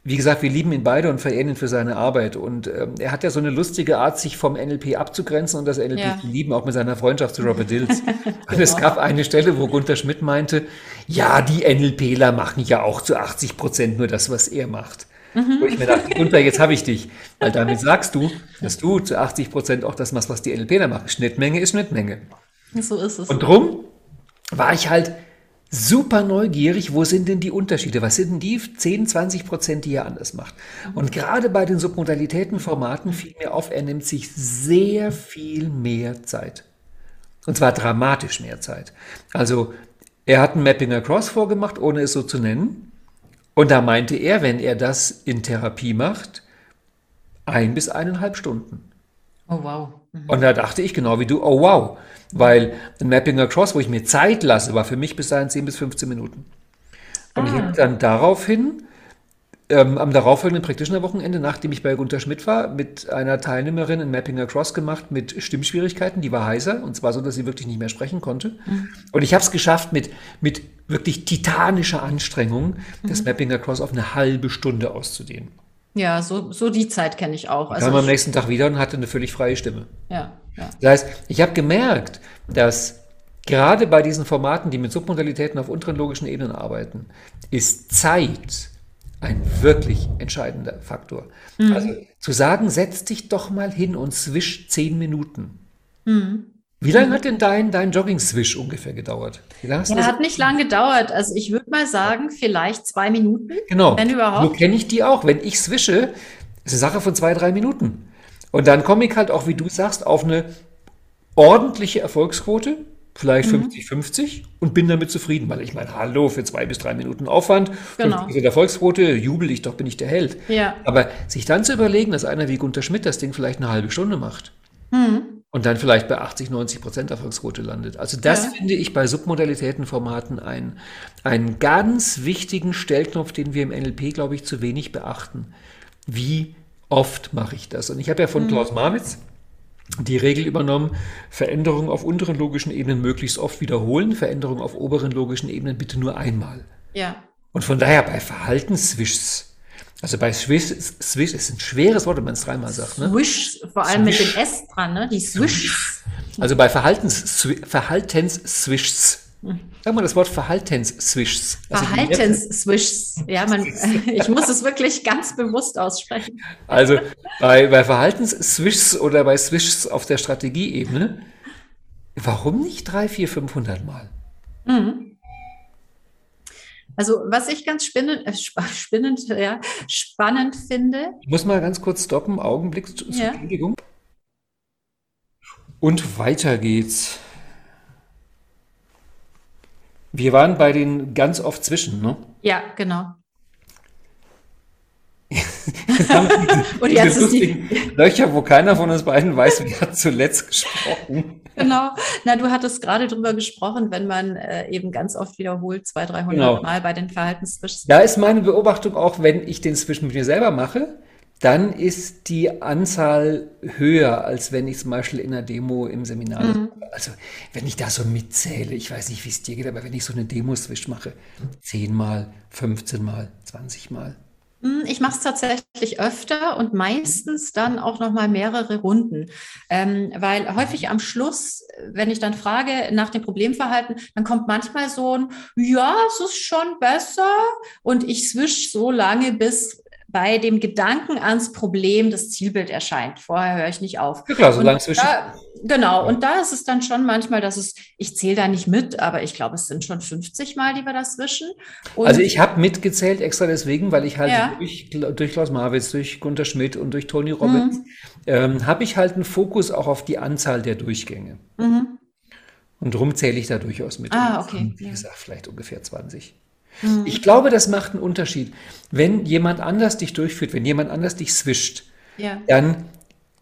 wie gesagt, wir lieben ihn beide und verehren ihn für seine Arbeit. Und ähm, er hat ja so eine lustige Art, sich vom NLP abzugrenzen und das NLP ja. zu lieben, auch mit seiner Freundschaft zu Robert Dills. genau. Und es gab eine Stelle, wo Gunther Schmidt meinte, ja, die NLPler machen ja auch zu 80 Prozent nur das, was er macht. Mhm. Wo ich mir dachte, Gunther, jetzt habe ich dich. Weil damit sagst du, dass du zu 80 Prozent auch das machst, was die NLPler machen. Schnittmenge ist Schnittmenge. So ist es. Und drum war ich halt super neugierig, wo sind denn die Unterschiede? Was sind denn die 10, 20 Prozent, die er anders macht? Und gerade bei den Submodalitätenformaten fiel mir auf, er nimmt sich sehr viel mehr Zeit. Und zwar dramatisch mehr Zeit. Also er hat ein Mapping Across vorgemacht, ohne es so zu nennen. Und da meinte er, wenn er das in Therapie macht, ein bis eineinhalb Stunden. Oh wow. Mhm. Und da dachte ich genau wie du, oh wow. Weil ein Mapping Across, wo ich mir Zeit lasse, war für mich bis dahin 10 bis 15 Minuten. Und ah. ich habe dann daraufhin ähm, am darauffolgenden Practitioner-Wochenende, nachdem ich bei Gunter Schmidt war, mit einer Teilnehmerin ein Mapping Across gemacht mit Stimmschwierigkeiten, die war heiser und zwar so, dass sie wirklich nicht mehr sprechen konnte. Mhm. Und ich habe es geschafft, mit, mit wirklich titanischer Anstrengung mhm. das Mapping Across auf eine halbe Stunde auszudehnen. Ja, so, so die Zeit kenne ich auch. Also kam am nächsten Tag wieder und hatte eine völlig freie Stimme. Ja, ja. Das heißt, ich habe gemerkt, dass gerade bei diesen Formaten, die mit Submodalitäten auf unteren logischen Ebenen arbeiten, ist Zeit ein wirklich entscheidender Faktor. Mhm. Also zu sagen, setz dich doch mal hin und swisch zehn Minuten. Mhm. Wie lange hat denn dein, dein Jogging-Swish ungefähr gedauert? Ja, hat nicht lange gedauert. Also ich würde mal sagen, vielleicht zwei Minuten. Genau. Wenn überhaupt. So kenne ich die auch. Wenn ich swische, ist eine Sache von zwei, drei Minuten. Und dann komme ich halt auch, wie du sagst, auf eine ordentliche Erfolgsquote, vielleicht 50-50 mhm. und bin damit zufrieden, weil ich meine, hallo, für zwei bis drei Minuten Aufwand, genau. 50% Erfolgsquote, jubel ich doch, bin ich der Held. Ja. Aber sich dann zu überlegen, dass einer wie Gunter Schmidt das Ding vielleicht eine halbe Stunde macht, mhm und dann vielleicht bei 80, 90 Prozent Erfolgsquote landet. Also das ja. finde ich bei Submodalitätenformaten einen, einen ganz wichtigen Stellknopf, den wir im NLP, glaube ich, zu wenig beachten. Wie oft mache ich das? Und ich habe ja von mhm. Klaus Marwitz die Regel übernommen, Veränderungen auf unteren logischen Ebenen möglichst oft wiederholen, Veränderungen auf oberen logischen Ebenen bitte nur einmal. Ja. Und von daher bei Verhaltensswishs, also bei Swish, Swish ist ein schweres Wort, wenn man es dreimal sagt. Ne? Swish, vor allem Swish. mit dem S dran, ne? die Swishs. Also bei Verhaltens, Verhaltensswishs. Sag mal das Wort Verhaltensswishs. Also Verhaltensswishs. Ja, man, ich muss es wirklich ganz bewusst aussprechen. Also bei, bei Verhaltensswishs oder bei Swishs auf der Strategieebene, warum nicht drei, vier, 500 Mal? Mhm. Also was ich ganz spinnend, äh, spinnend, ja, spannend finde. Ich muss mal ganz kurz stoppen, Augenblick zur ja. Entschuldigung. Und weiter geht's. Wir waren bei den ganz oft zwischen, ne? Ja, genau. und jetzt ist die Löcher, wo keiner von uns beiden weiß, wer hat zuletzt gesprochen. Genau. Na, du hattest gerade drüber gesprochen, wenn man äh, eben ganz oft wiederholt, 200, 300 genau. Mal bei den Verhaltensswitches. Da ist meine Beobachtung auch, wenn ich den Switch mit mir selber mache, dann ist die Anzahl höher, als wenn ich zum Beispiel in einer Demo im Seminar, mhm. also wenn ich da so mitzähle, ich weiß nicht, wie es dir geht, aber wenn ich so eine Demo-Switch mache, 10 Mal, 15 Mal, 20 Mal, ich mache es tatsächlich öfter und meistens dann auch noch mal mehrere Runden, ähm, weil häufig am Schluss, wenn ich dann frage nach dem Problemverhalten, dann kommt manchmal so ein Ja, es ist schon besser und ich swish so lange, bis bei dem Gedanken ans Problem das Zielbild erscheint. Vorher höre ich nicht auf. Ja klar, so lange zwischen. Genau, und da ist es dann schon manchmal, dass es, ich zähle da nicht mit, aber ich glaube, es sind schon 50 Mal, die wir das wischen. Und also ich habe mitgezählt extra deswegen, weil ich halt ja. durch, durch Klaus Marwitz, durch Gunter Schmidt und durch Tony Robbins, mhm. ähm, habe ich halt einen Fokus auch auf die Anzahl der Durchgänge. Mhm. Und darum zähle ich da durchaus mit. Ah, okay. Wie gesagt, vielleicht ungefähr 20. Mhm. Ich glaube, das macht einen Unterschied. Wenn jemand anders dich durchführt, wenn jemand anders dich swischt, ja. dann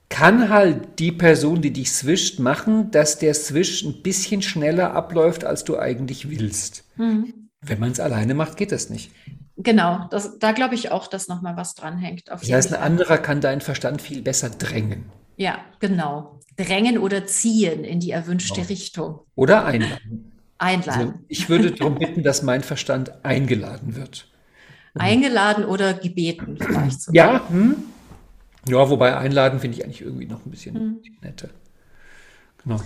kann halt die Person, die dich swischt, machen, dass der Swish ein bisschen schneller abläuft, als du eigentlich willst. Mhm. Wenn man es alleine macht, geht das nicht. Genau, das, da glaube ich auch, dass nochmal was dranhängt. das heißt, ein anderer kann deinen Verstand viel besser drängen. Ja, genau. Drängen oder ziehen in die erwünschte genau. Richtung. Oder einladen. Einladen. Also ich würde darum bitten, dass mein Verstand eingeladen wird. Eingeladen oder gebeten vielleicht sogar. Ja, hm? ja, wobei einladen finde ich eigentlich irgendwie noch ein bisschen hm. netter. Genau.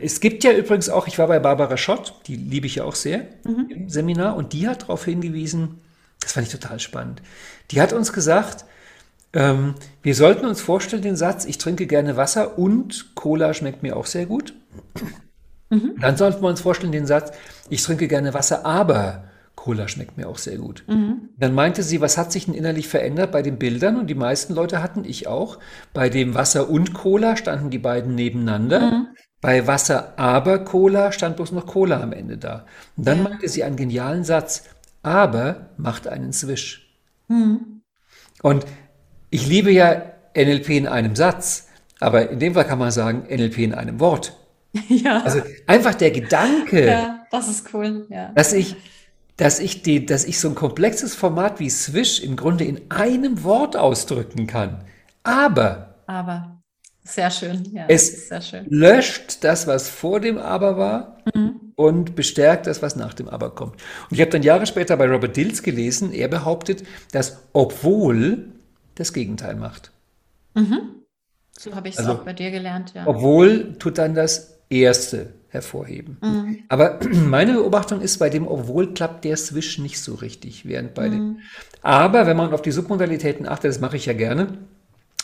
Es gibt ja übrigens auch, ich war bei Barbara Schott, die liebe ich ja auch sehr mhm. im Seminar, und die hat darauf hingewiesen, das fand ich total spannend. Die hat uns gesagt, ähm, wir sollten uns vorstellen, den Satz, ich trinke gerne Wasser und Cola schmeckt mir auch sehr gut. Mhm. Dann sollten wir uns vorstellen, den Satz, ich trinke gerne Wasser, aber Cola schmeckt mir auch sehr gut. Mhm. Dann meinte sie, was hat sich denn innerlich verändert bei den Bildern? Und die meisten Leute hatten, ich auch, bei dem Wasser und Cola standen die beiden nebeneinander. Mhm. Bei Wasser aber Cola stand bloß noch Cola am Ende da. Und dann ja. meinte sie einen genialen Satz, aber macht einen Swish. Mhm. Und ich liebe ja NLP in einem Satz, aber in dem Fall kann man sagen NLP in einem Wort. Ja. Also einfach der Gedanke. Ja, das ist cool. Ja. Dass ich, dass ich die, dass ich so ein komplexes Format wie Swish im Grunde in einem Wort ausdrücken kann. Aber. Aber. Sehr schön. Ja, es sehr schön. löscht das, was vor dem Aber war mhm. und bestärkt das, was nach dem Aber kommt. Und ich habe dann Jahre später bei Robert Dills gelesen, er behauptet, dass obwohl das Gegenteil macht. Mhm. So habe ich es also, auch bei dir gelernt, ja. Obwohl tut dann das erste hervorheben. Mhm. Aber meine Beobachtung ist, bei dem obwohl klappt der Swish nicht so richtig, während bei mhm. dem. Aber wenn man auf die Submodalitäten achtet, das mache ich ja gerne,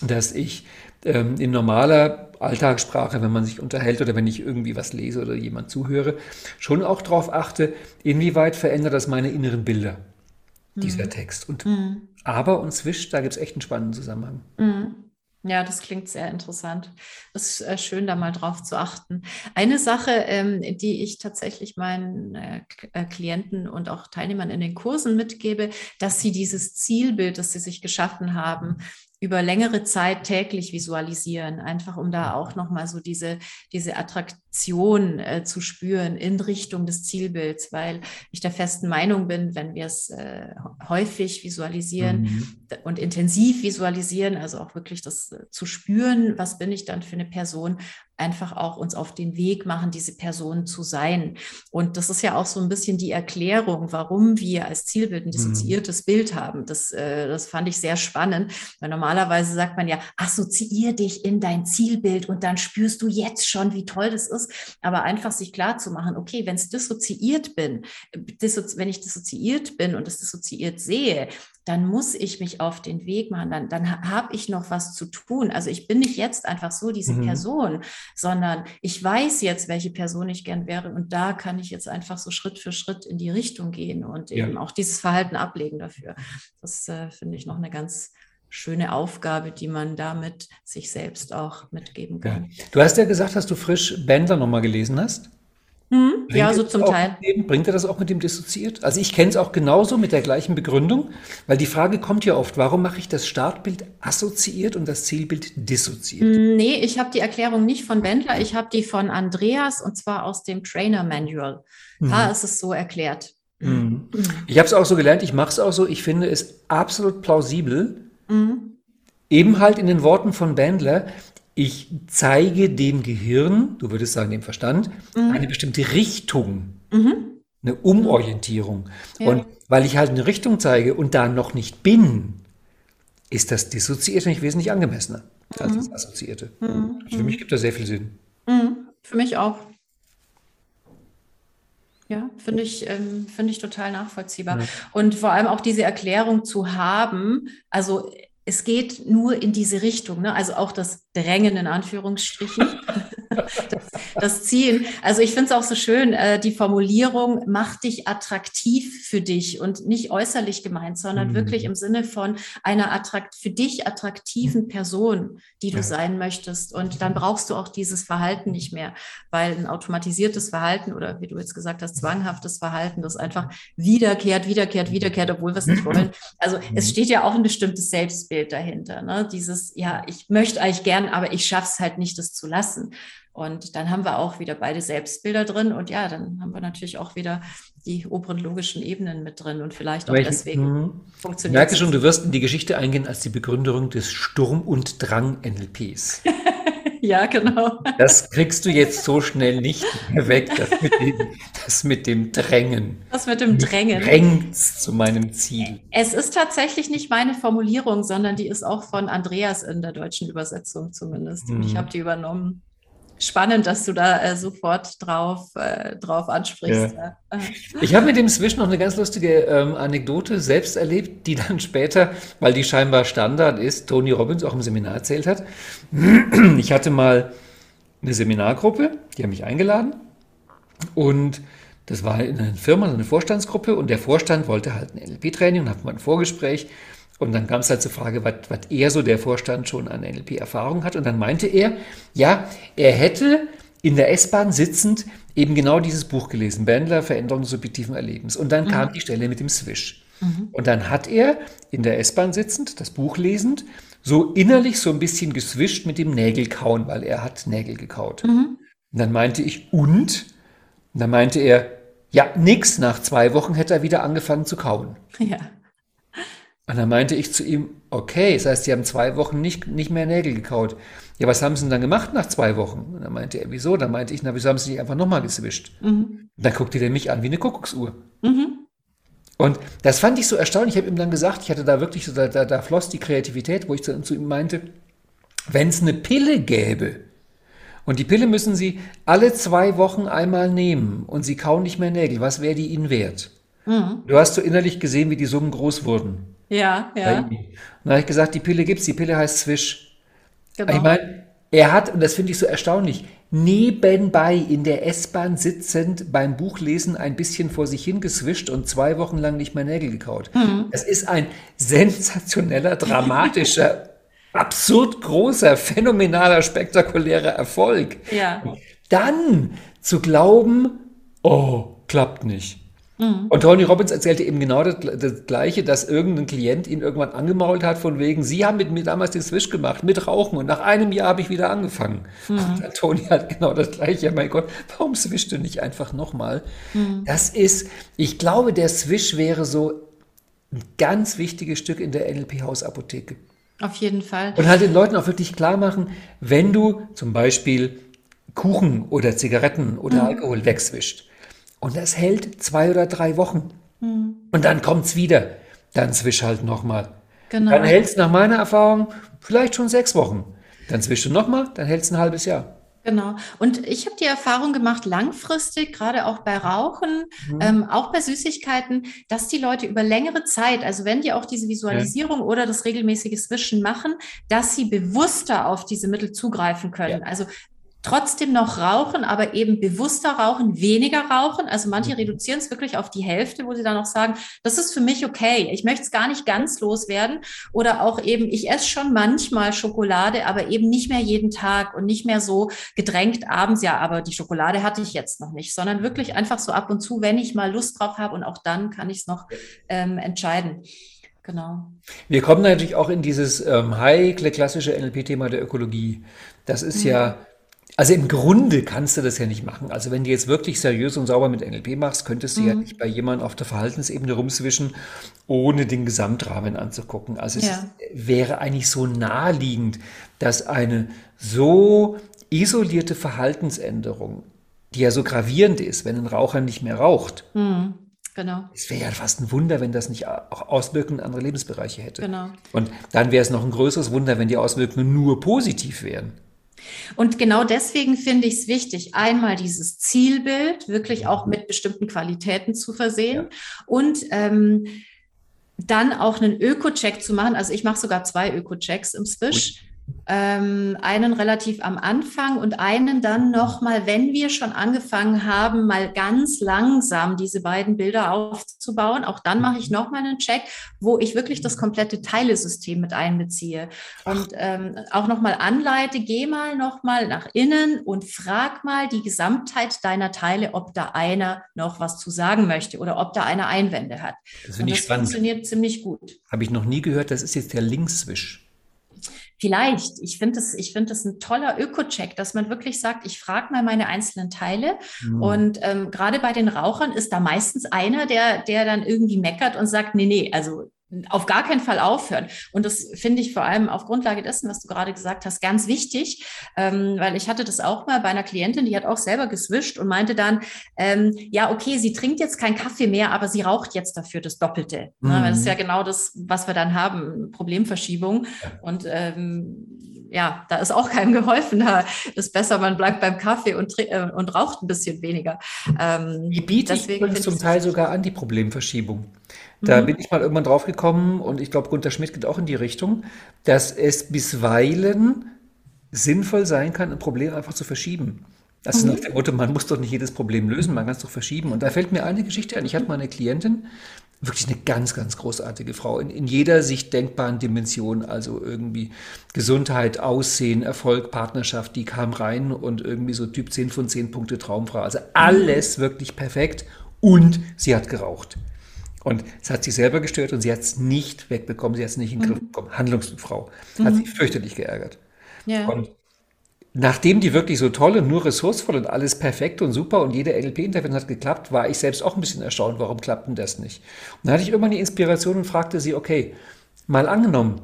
dass ich ähm, in normaler Alltagssprache, wenn man sich unterhält oder wenn ich irgendwie was lese oder jemand zuhöre, schon auch darauf achte, inwieweit verändert das meine inneren Bilder, mhm. dieser Text. Und mhm. aber und Swish, da gibt es echt einen spannenden Zusammenhang. Ja, das klingt sehr interessant. Es ist äh, schön, da mal drauf zu achten. Eine Sache, ähm, die ich tatsächlich meinen äh, äh, Klienten und auch Teilnehmern in den Kursen mitgebe, dass sie dieses Zielbild, das sie sich geschaffen haben, über längere Zeit täglich visualisieren, einfach um da auch nochmal so diese, diese Attraktion äh, zu spüren in Richtung des Zielbilds, weil ich der festen Meinung bin, wenn wir es äh, häufig visualisieren mhm. und intensiv visualisieren, also auch wirklich das äh, zu spüren, was bin ich dann für eine Person, einfach auch uns auf den Weg machen, diese Person zu sein. Und das ist ja auch so ein bisschen die Erklärung, warum wir als Zielbild ein mhm. dissoziiertes mhm. Bild haben. Das, äh, das fand ich sehr spannend, weil normalerweise sagt man ja, assoziier dich in dein Zielbild und dann spürst du jetzt schon, wie toll das ist. Aber einfach sich klar zu machen, okay, wenn es dissoziiert bin, wenn ich dissoziiert bin und es dissoziiert sehe, dann muss ich mich auf den Weg machen, dann, dann habe ich noch was zu tun. Also ich bin nicht jetzt einfach so diese mhm. Person, sondern ich weiß jetzt, welche Person ich gern wäre und da kann ich jetzt einfach so Schritt für Schritt in die Richtung gehen und ja. eben auch dieses Verhalten ablegen dafür. Das äh, finde ich noch eine ganz schöne Aufgabe, die man damit sich selbst auch mitgeben kann. Ja. Du hast ja gesagt, dass du frisch Bänder nochmal gelesen hast. Mhm, ja, so zum Teil. Dem, bringt er das auch mit dem dissoziiert? Also ich kenne es auch genauso mit der gleichen Begründung, weil die Frage kommt ja oft, warum mache ich das Startbild assoziiert und das Zielbild dissoziiert? Mm, nee, ich habe die Erklärung nicht von Wendler, ich habe die von Andreas und zwar aus dem Trainer Manual. Da mhm. ist es so erklärt. Mhm. mhm. Ich habe es auch so gelernt, ich mache es auch so, ich finde es absolut plausibel, mhm. eben halt in den Worten von Bandler, ich zeige dem Gehirn, du würdest sagen dem Verstand, mhm. eine bestimmte Richtung, mhm. eine Umorientierung. Ja. Und weil ich halt eine Richtung zeige und da noch nicht bin, ist das Dissoziierte nicht wesentlich angemessener als mhm. das Assoziierte. Also für mich gibt das sehr viel Sinn. Mhm. Für mich auch. Ja, finde ich, ähm, finde ich total nachvollziehbar. Ja. Und vor allem auch diese Erklärung zu haben, also es geht nur in diese Richtung, ne? also auch das Drängen in Anführungsstrichen. das, das Ziel. Also ich finde es auch so schön, äh, die Formulierung macht dich attraktiv für dich und nicht äußerlich gemeint, sondern mhm. wirklich im Sinne von einer attrakt für dich attraktiven Person, die du ja. sein möchtest. Und dann brauchst du auch dieses Verhalten nicht mehr, weil ein automatisiertes Verhalten oder wie du jetzt gesagt hast, zwanghaftes Verhalten, das einfach wiederkehrt, wiederkehrt, wiederkehrt, obwohl wir es nicht wollen. Also es steht ja auch ein bestimmtes Selbstbild dahinter. Ne? Dieses, ja, ich möchte eigentlich gern, aber ich schaffe es halt nicht, das zu lassen. Und dann haben wir auch wieder beide Selbstbilder drin und ja, dann haben wir natürlich auch wieder die oberen logischen Ebenen mit drin und vielleicht auch ich, deswegen mh, funktioniert es. Merke schon, du wirst in die Geschichte eingehen als die Begründerung des Sturm- und Drang-NLPs. ja, genau. Das kriegst du jetzt so schnell nicht mehr weg, das mit dem, das mit dem Drängen. Das mit dem Drängen. Drängt zu meinem Ziel. Es ist tatsächlich nicht meine Formulierung, sondern die ist auch von Andreas in der deutschen Übersetzung zumindest. Mhm. Ich habe die übernommen spannend, dass du da äh, sofort drauf, äh, drauf ansprichst. Ja. Ja. Ich habe mit dem Swish noch eine ganz lustige ähm, Anekdote selbst erlebt, die dann später, weil die scheinbar Standard ist, Tony Robbins auch im Seminar erzählt hat. Ich hatte mal eine Seminargruppe, die haben mich eingeladen und das war in einer Firma, eine Vorstandsgruppe und der Vorstand wollte halt ein NLP-Training und hat mal ein Vorgespräch und dann kam es halt zur Frage, was, er so der Vorstand schon an NLP-Erfahrung hat. Und dann meinte er, ja, er hätte in der S-Bahn sitzend eben genau dieses Buch gelesen, Bandler, Veränderung des subjektiven Erlebens. Und dann mhm. kam die Stelle mit dem Swish. Mhm. Und dann hat er in der S-Bahn sitzend, das Buch lesend, so innerlich so ein bisschen geswischt mit dem Nägelkauen, weil er hat Nägel gekaut. Mhm. Und dann meinte ich, und? Und dann meinte er, ja, nix, nach zwei Wochen hätte er wieder angefangen zu kauen. Ja. Und dann meinte ich zu ihm, okay, das heißt, Sie haben zwei Wochen nicht, nicht mehr Nägel gekaut. Ja, was haben Sie denn dann gemacht nach zwei Wochen? Und dann meinte er, wieso? Dann meinte ich, na, wieso haben Sie nicht einfach nochmal geswischt? Mhm. Und dann guckte der mich an wie eine Kuckucksuhr. Mhm. Und das fand ich so erstaunlich. Ich habe ihm dann gesagt, ich hatte da wirklich so, da, da, da floss die Kreativität, wo ich zu, zu ihm meinte, wenn es eine Pille gäbe, und die Pille müssen Sie alle zwei Wochen einmal nehmen und Sie kauen nicht mehr Nägel, was wäre die Ihnen wert? Mhm. Du hast so innerlich gesehen, wie die Summen groß wurden. Ja, ja. Und dann habe ich gesagt, die Pille gibt's, die Pille heißt Swish. Genau. Ich meine, er hat, und das finde ich so erstaunlich, nebenbei in der S-Bahn sitzend beim Buchlesen ein bisschen vor sich hingeswischt und zwei Wochen lang nicht mehr Nägel gekaut. Mhm. Das ist ein sensationeller, dramatischer, absurd großer, phänomenaler, spektakulärer Erfolg. Ja. Dann zu glauben, oh, klappt nicht. Mhm. Und Tony Robbins erzählte eben genau das, das, Gleiche, dass irgendein Klient ihn irgendwann angemault hat, von wegen, Sie haben mit mir damals den Switch gemacht, mit Rauchen, und nach einem Jahr habe ich wieder angefangen. Mhm. Und Tony hat genau das Gleiche. Ja, mein Gott, warum swishst du nicht einfach nochmal? Mhm. Das ist, ich glaube, der Swish wäre so ein ganz wichtiges Stück in der NLP-Hausapotheke. Auf jeden Fall. Und halt den Leuten auch wirklich klar machen, wenn du zum Beispiel Kuchen oder Zigaretten oder mhm. Alkohol wegswischt, und das hält zwei oder drei Wochen. Mhm. Und dann kommt es wieder. Dann zwisch halt nochmal. Genau. Dann hält es nach meiner Erfahrung vielleicht schon sechs Wochen. Dann zwischst du nochmal, dann hält es ein halbes Jahr. Genau. Und ich habe die Erfahrung gemacht, langfristig, gerade auch bei Rauchen, mhm. ähm, auch bei Süßigkeiten, dass die Leute über längere Zeit, also wenn die auch diese Visualisierung ja. oder das regelmäßige Swischen machen, dass sie bewusster auf diese Mittel zugreifen können. Ja. Also trotzdem noch rauchen, aber eben bewusster rauchen, weniger rauchen. Also manche mhm. reduzieren es wirklich auf die Hälfte, wo sie dann noch sagen, das ist für mich okay. Ich möchte es gar nicht ganz loswerden. Oder auch eben, ich esse schon manchmal Schokolade, aber eben nicht mehr jeden Tag und nicht mehr so gedrängt abends. Ja, aber die Schokolade hatte ich jetzt noch nicht, sondern wirklich einfach so ab und zu, wenn ich mal Lust drauf habe und auch dann kann ich es noch ähm, entscheiden. Genau. Wir kommen natürlich auch in dieses ähm, heikle klassische NLP-Thema der Ökologie. Das ist mhm. ja also im Grunde kannst du das ja nicht machen. Also wenn du jetzt wirklich seriös und sauber mit NLP machst, könntest du mhm. ja nicht bei jemandem auf der Verhaltensebene rumzwischen, ohne den Gesamtrahmen anzugucken. Also es ja. wäre eigentlich so naheliegend, dass eine so isolierte Verhaltensänderung, die ja so gravierend ist, wenn ein Raucher nicht mehr raucht, mhm. Genau. Es wäre ja fast ein Wunder, wenn das nicht auch Auswirkungen in andere Lebensbereiche hätte. Genau. Und dann wäre es noch ein größeres Wunder, wenn die Auswirkungen nur positiv wären. Und genau deswegen finde ich es wichtig, einmal dieses Zielbild wirklich auch mit bestimmten Qualitäten zu versehen und ähm, dann auch einen Öko-Check zu machen. Also ich mache sogar zwei Öko-Checks im Swish. Ähm, einen relativ am Anfang und einen dann nochmal, wenn wir schon angefangen haben, mal ganz langsam diese beiden Bilder aufzubauen. Auch dann mache ich nochmal einen Check, wo ich wirklich das komplette Teilesystem mit einbeziehe und ähm, auch nochmal anleite, geh mal nochmal nach innen und frag mal die Gesamtheit deiner Teile, ob da einer noch was zu sagen möchte oder ob da einer Einwände hat. Das finde ich das spannend. funktioniert ziemlich gut. Habe ich noch nie gehört, das ist jetzt der Linkswisch. Vielleicht. Ich finde das, ich finde das ein toller Öko-Check, dass man wirklich sagt, ich frage mal meine einzelnen Teile. Mhm. Und ähm, gerade bei den Rauchern ist da meistens einer, der, der dann irgendwie meckert und sagt, nee, nee, also auf gar keinen Fall aufhören. Und das finde ich vor allem auf Grundlage dessen, was du gerade gesagt hast, ganz wichtig, ähm, weil ich hatte das auch mal bei einer Klientin, die hat auch selber geswischt und meinte dann, ähm, ja, okay, sie trinkt jetzt keinen Kaffee mehr, aber sie raucht jetzt dafür das Doppelte. Mhm. Ne? Das ist ja genau das, was wir dann haben, Problemverschiebung. Und ähm, ja, da ist auch keinem geholfen. Da ist besser, man bleibt beim Kaffee und, äh, und raucht ein bisschen weniger. Ähm, die biete ich zum Teil sogar an, die Problemverschiebung. Da mhm. bin ich mal irgendwann drauf gekommen und ich glaube, Gunter Schmidt geht auch in die Richtung, dass es bisweilen sinnvoll sein kann, ein Problem einfach zu verschieben. Das ist mhm. nach dem Motto, man muss doch nicht jedes Problem lösen, man kann es doch verschieben. Und da fällt mir eine Geschichte ein. Ich hatte mal eine Klientin, wirklich eine ganz, ganz großartige Frau, in, in jeder sich denkbaren Dimension, also irgendwie Gesundheit, Aussehen, Erfolg, Partnerschaft, die kam rein und irgendwie so Typ 10 von 10 Punkte Traumfrau. Also alles wirklich perfekt und sie hat geraucht. Und es hat sie selber gestört und sie hat es nicht wegbekommen, sie hat es nicht in den Griff mhm. bekommen. Handlungsfrau. Mhm. Hat sich fürchterlich geärgert. Ja. Und nachdem die wirklich so toll und nur ressourcevoll und alles perfekt und super und jede NLP-Intervention hat geklappt, war ich selbst auch ein bisschen erstaunt, warum klappt denn das nicht? Und dann hatte ich irgendwann die Inspiration und fragte sie, okay, mal angenommen,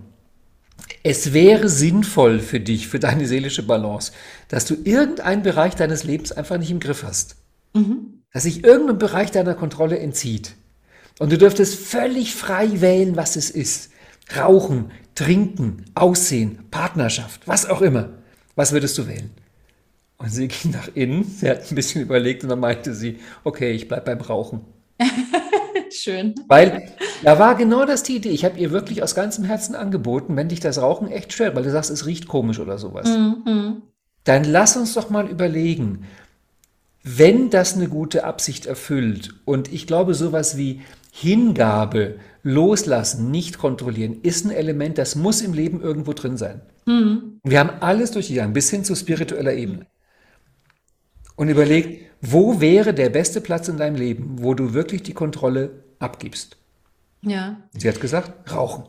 es wäre sinnvoll für dich, für deine seelische Balance, dass du irgendeinen Bereich deines Lebens einfach nicht im Griff hast. Mhm. Dass sich irgendein Bereich deiner Kontrolle entzieht. Und du dürftest völlig frei wählen, was es ist. Rauchen, trinken, Aussehen, Partnerschaft, was auch immer. Was würdest du wählen? Und sie ging nach innen, sie hat ein bisschen überlegt und dann meinte sie, okay, ich bleibe beim Rauchen. Schön. Weil da war genau das die Idee. Ich habe ihr wirklich aus ganzem Herzen angeboten, wenn dich das Rauchen echt stört, weil du sagst, es riecht komisch oder sowas, mhm. dann lass uns doch mal überlegen, wenn das eine gute Absicht erfüllt und ich glaube, sowas wie Hingabe, Loslassen, nicht kontrollieren, ist ein Element, das muss im Leben irgendwo drin sein. Mhm. Wir haben alles durchgegangen, bis hin zu spiritueller Ebene. und überleg, wo wäre der beste Platz in deinem Leben, wo du wirklich die Kontrolle abgibst. Ja. Sie hat gesagt, rauchen.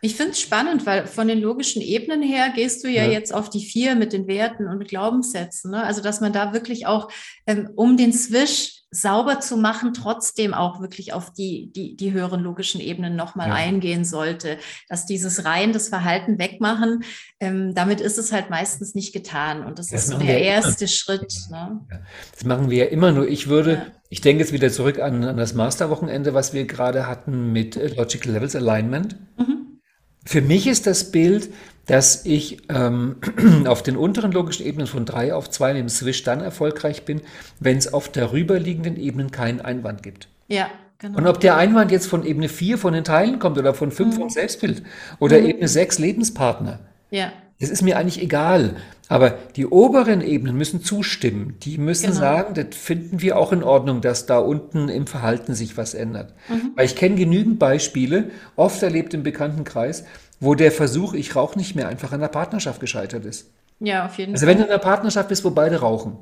Ich finde es spannend, weil von den logischen Ebenen her gehst du ja, ja, jetzt auf die vier mit den Werten und mit Glaubenssätzen. Ne? Also, dass man da wirklich auch ähm, um den Swish sauber zu machen, trotzdem auch wirklich auf die, die, die höheren logischen Ebenen nochmal ja. eingehen sollte. Dass dieses rein das Verhalten wegmachen, ähm, damit ist es halt meistens nicht getan. Und das, das ist so der erste immer. Schritt. Ne? Ja. Das machen wir ja immer nur. Ich würde, ja. ich denke jetzt wieder zurück an, an das Masterwochenende, was wir gerade hatten mit äh, Logical Levels Alignment. Mhm. Für mich ist das Bild, dass ich ähm, auf den unteren logischen Ebenen von drei auf zwei im Swish dann erfolgreich bin, wenn es auf darüberliegenden Ebenen keinen Einwand gibt. Ja, genau. Und ob der Einwand jetzt von Ebene 4 von den Teilen kommt oder von 5 mhm. von Selbstbild oder mhm. Ebene 6 Lebenspartner. Ja. Das ist mir eigentlich egal. Aber die oberen Ebenen müssen zustimmen. Die müssen genau. sagen, das finden wir auch in Ordnung, dass da unten im Verhalten sich was ändert. Mhm. Weil ich kenne genügend Beispiele, oft erlebt im Bekanntenkreis, wo der Versuch, ich rauche nicht mehr, einfach an der Partnerschaft gescheitert ist. Ja, auf jeden also Fall. Also wenn du in einer Partnerschaft bist, wo beide rauchen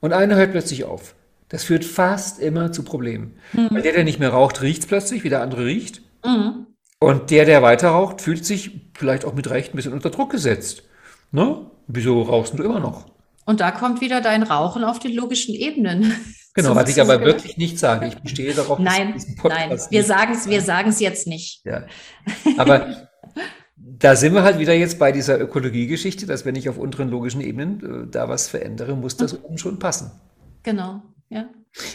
und einer hört plötzlich auf, das führt fast immer zu Problemen. Mhm. Weil der, der nicht mehr raucht, riecht es plötzlich, wie der andere riecht. Mhm. Und der, der weiter raucht, fühlt sich vielleicht auch mit Recht ein bisschen unter Druck gesetzt. Ne? Wieso rauchst du immer noch? Und da kommt wieder dein Rauchen auf den logischen Ebenen. Genau, was ich aber wirklich nicht sage. Ich bestehe darauf, nein, nein, wir sagen es, wir sagen es jetzt nicht. Ja. Aber da sind wir halt wieder jetzt bei dieser Ökologiegeschichte, dass wenn ich auf unteren logischen Ebenen äh, da was verändere, muss das mhm. schon passen. Genau, ja.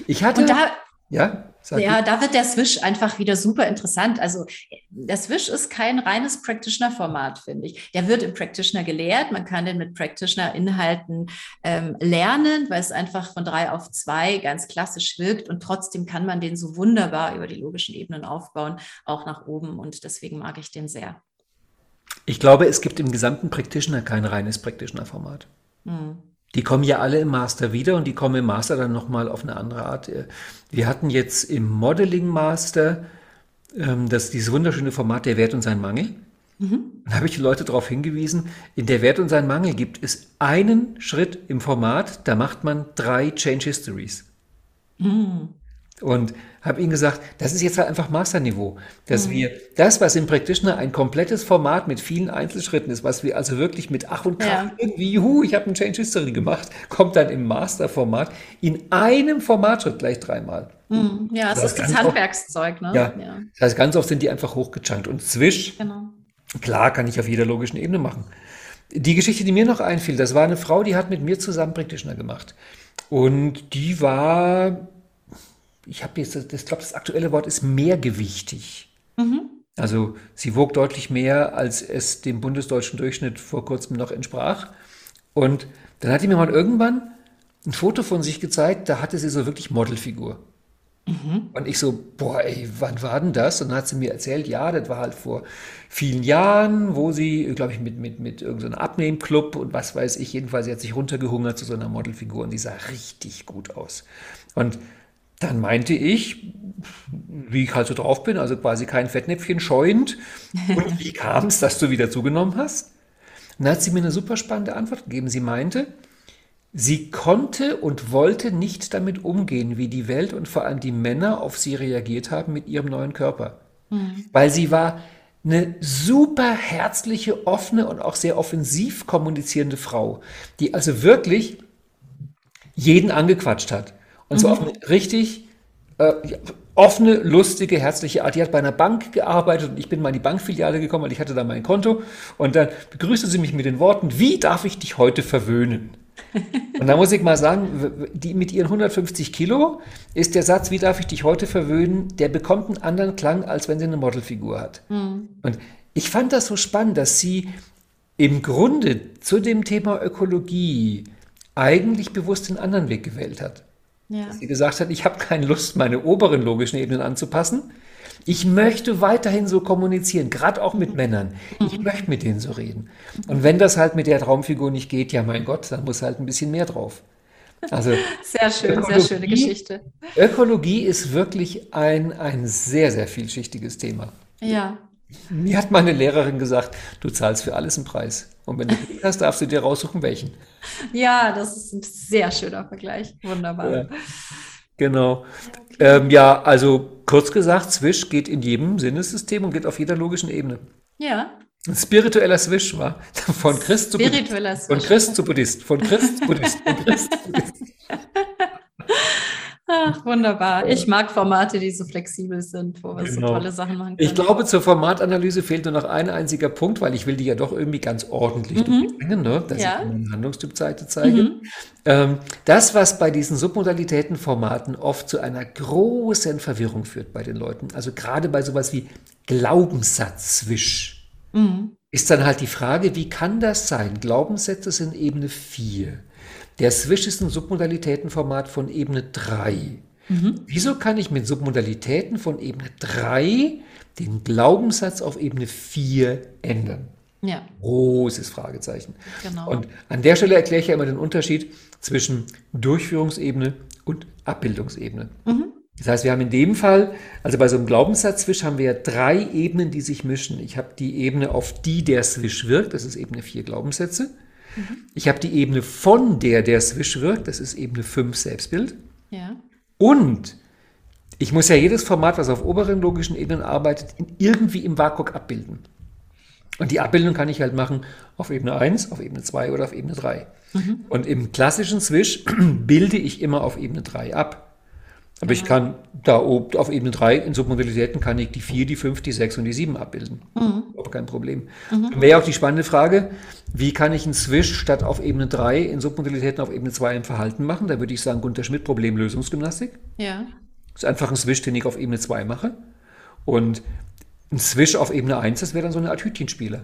Ich hatte. Und da, ja, ja, da wird der Swish einfach wieder super interessant. Also der Swish ist kein reines Practitioner-Format, finde ich. Der wird im Practitioner gelehrt. Man kann den mit Practitioner-Inhalten ähm, lernen, weil es einfach von drei auf zwei ganz klassisch wirkt. Und trotzdem kann man den so wunderbar über die logischen Ebenen aufbauen, auch nach oben. Und deswegen mag ich den sehr. Ich glaube, es gibt im gesamten Practitioner kein reines Practitioner-Format. Mhm. Die kommen ja alle im Master wieder und die kommen im Master dann nochmal auf eine andere Art. Wir hatten jetzt im Modeling Master ähm, das, dieses wunderschöne Format Der Wert und sein Mangel. Mhm. Da habe ich die Leute darauf hingewiesen, in der Wert und sein Mangel gibt es einen Schritt im Format, da macht man drei Change Histories. Mhm. Und habe ihnen gesagt, das ist jetzt halt einfach Masterniveau, dass mhm. wir das, was im Practitioner ein komplettes Format mit vielen Einzelschritten ist, was wir also wirklich mit Ach und Krach ja. irgendwie, juhu, ich habe ein Change History gemacht, kommt dann im Masterformat in einem Formatschritt gleich dreimal. Mhm. Ja, das, das ist das Handwerkszeug, ne? Ja, ja. Das heißt, ganz oft sind die einfach hochgechunkt und Zwisch, genau. klar, kann ich auf jeder logischen Ebene machen. Die Geschichte, die mir noch einfiel, das war eine Frau, die hat mit mir zusammen Practitioner gemacht. Und die war ich habe jetzt, das, glaube, das aktuelle Wort ist mehrgewichtig. Mhm. Also sie wog deutlich mehr, als es dem bundesdeutschen Durchschnitt vor kurzem noch entsprach. Und dann hat sie mir mal irgendwann ein Foto von sich gezeigt, da hatte sie so wirklich Modelfigur. Mhm. Und ich so, boah, ey, wann war denn das? Und dann hat sie mir erzählt, ja, das war halt vor vielen Jahren, wo sie, glaube ich, mit, mit, mit irgendeinem Abnehmclub und was weiß ich, jedenfalls, sie hat sich runtergehungert zu so einer Modelfigur und die sah richtig gut aus. Und dann meinte ich, wie ich halt so drauf bin, also quasi kein Fettnäpfchen scheuend. Und wie kam es, dass du wieder zugenommen hast? Und dann hat sie mir eine super spannende Antwort gegeben. Sie meinte, sie konnte und wollte nicht damit umgehen, wie die Welt und vor allem die Männer auf sie reagiert haben mit ihrem neuen Körper. Mhm. Weil sie war eine super herzliche, offene und auch sehr offensiv kommunizierende Frau, die also wirklich jeden angequatscht hat. Und mhm. zwar auf eine richtig äh, offene, lustige, herzliche Art. Die hat bei einer Bank gearbeitet und ich bin mal in die Bankfiliale gekommen, weil ich hatte da mein Konto. Und dann begrüßte sie mich mit den Worten, wie darf ich dich heute verwöhnen? Und da muss ich mal sagen, die mit ihren 150 Kilo ist der Satz, wie darf ich dich heute verwöhnen, der bekommt einen anderen Klang, als wenn sie eine Modelfigur hat. Mhm. Und ich fand das so spannend, dass sie im Grunde zu dem Thema Ökologie eigentlich bewusst einen anderen Weg gewählt hat. Ja. Dass sie gesagt hat, ich habe keine Lust, meine oberen logischen Ebenen anzupassen. Ich möchte weiterhin so kommunizieren, gerade auch mit Männern. Ich mhm. möchte mit denen so reden. Und wenn das halt mit der Traumfigur nicht geht, ja mein Gott, dann muss halt ein bisschen mehr drauf. Also sehr schön, Ökologie, sehr schöne Geschichte. Ökologie ist wirklich ein, ein sehr, sehr vielschichtiges Thema. Ja. Mir hat meine Lehrerin gesagt, du zahlst für alles einen Preis. Und wenn du Glück hast, darfst du dir raussuchen, welchen. Ja, das ist ein sehr schöner Vergleich. Wunderbar. Ja, genau. Okay. Ähm, ja, also kurz gesagt, Swish geht in jedem Sinnessystem und geht auf jeder logischen Ebene. Ja. Ein spiritueller Swish war. Von Christ zu Buddhist. Von Christ zu Buddhist. Von Christ zu Buddhist. Von Christ zu Buddhist. Ach, wunderbar. Ich mag Formate, die so flexibel sind, wo wir genau. so tolle Sachen machen können. Ich glaube, zur Formatanalyse fehlt nur noch ein einziger Punkt, weil ich will die ja doch irgendwie ganz ordentlich mhm. durchbringen, ne? dass ja. ich eine Handlungstypseite zeige. Mhm. Ähm, das, was bei diesen Submodalitätenformaten oft zu einer großen Verwirrung führt bei den Leuten, also gerade bei sowas wie Glaubenssatz-Swish, mhm. ist dann halt die Frage, wie kann das sein? Glaubenssätze sind Ebene 4. Der Swish ist ein Submodalitätenformat von Ebene 3. Mhm. Wieso kann ich mit Submodalitäten von Ebene 3 den Glaubenssatz auf Ebene 4 ändern? Ja. Großes Fragezeichen. Genau. Und an der Stelle erkläre ich ja immer den Unterschied zwischen Durchführungsebene und Abbildungsebene. Mhm. Das heißt, wir haben in dem Fall, also bei so einem Glaubenssatz-Swish haben wir ja drei Ebenen, die sich mischen. Ich habe die Ebene, auf die der Swish wirkt, das ist Ebene 4 Glaubenssätze. Ich habe die Ebene von der der Swish wirkt, das ist Ebene 5 Selbstbild. Ja. Und ich muss ja jedes Format, was auf oberen logischen Ebenen arbeitet, irgendwie im WAKOK abbilden. Und die Abbildung kann ich halt machen auf Ebene 1, auf Ebene 2 oder auf Ebene 3. Mhm. Und im klassischen Swish bilde ich immer auf Ebene 3 ab. Aber ja. ich kann da oben auf Ebene 3 in Submodalitäten kann ich die 4, die 5, die 6 und die 7 abbilden. Mhm. Aber kein Problem. Mhm. Wäre auch die spannende Frage, wie kann ich einen Swish statt auf Ebene 3 in Submodalitäten auf Ebene 2 im Verhalten machen? Da würde ich sagen, Gunter Schmidt, Problemlösungsgymnastik. Ja. Das ist einfach ein Swish, den ich auf Ebene 2 mache. Und ein Swish auf Ebene 1, das wäre dann so eine Art Hütchenspieler.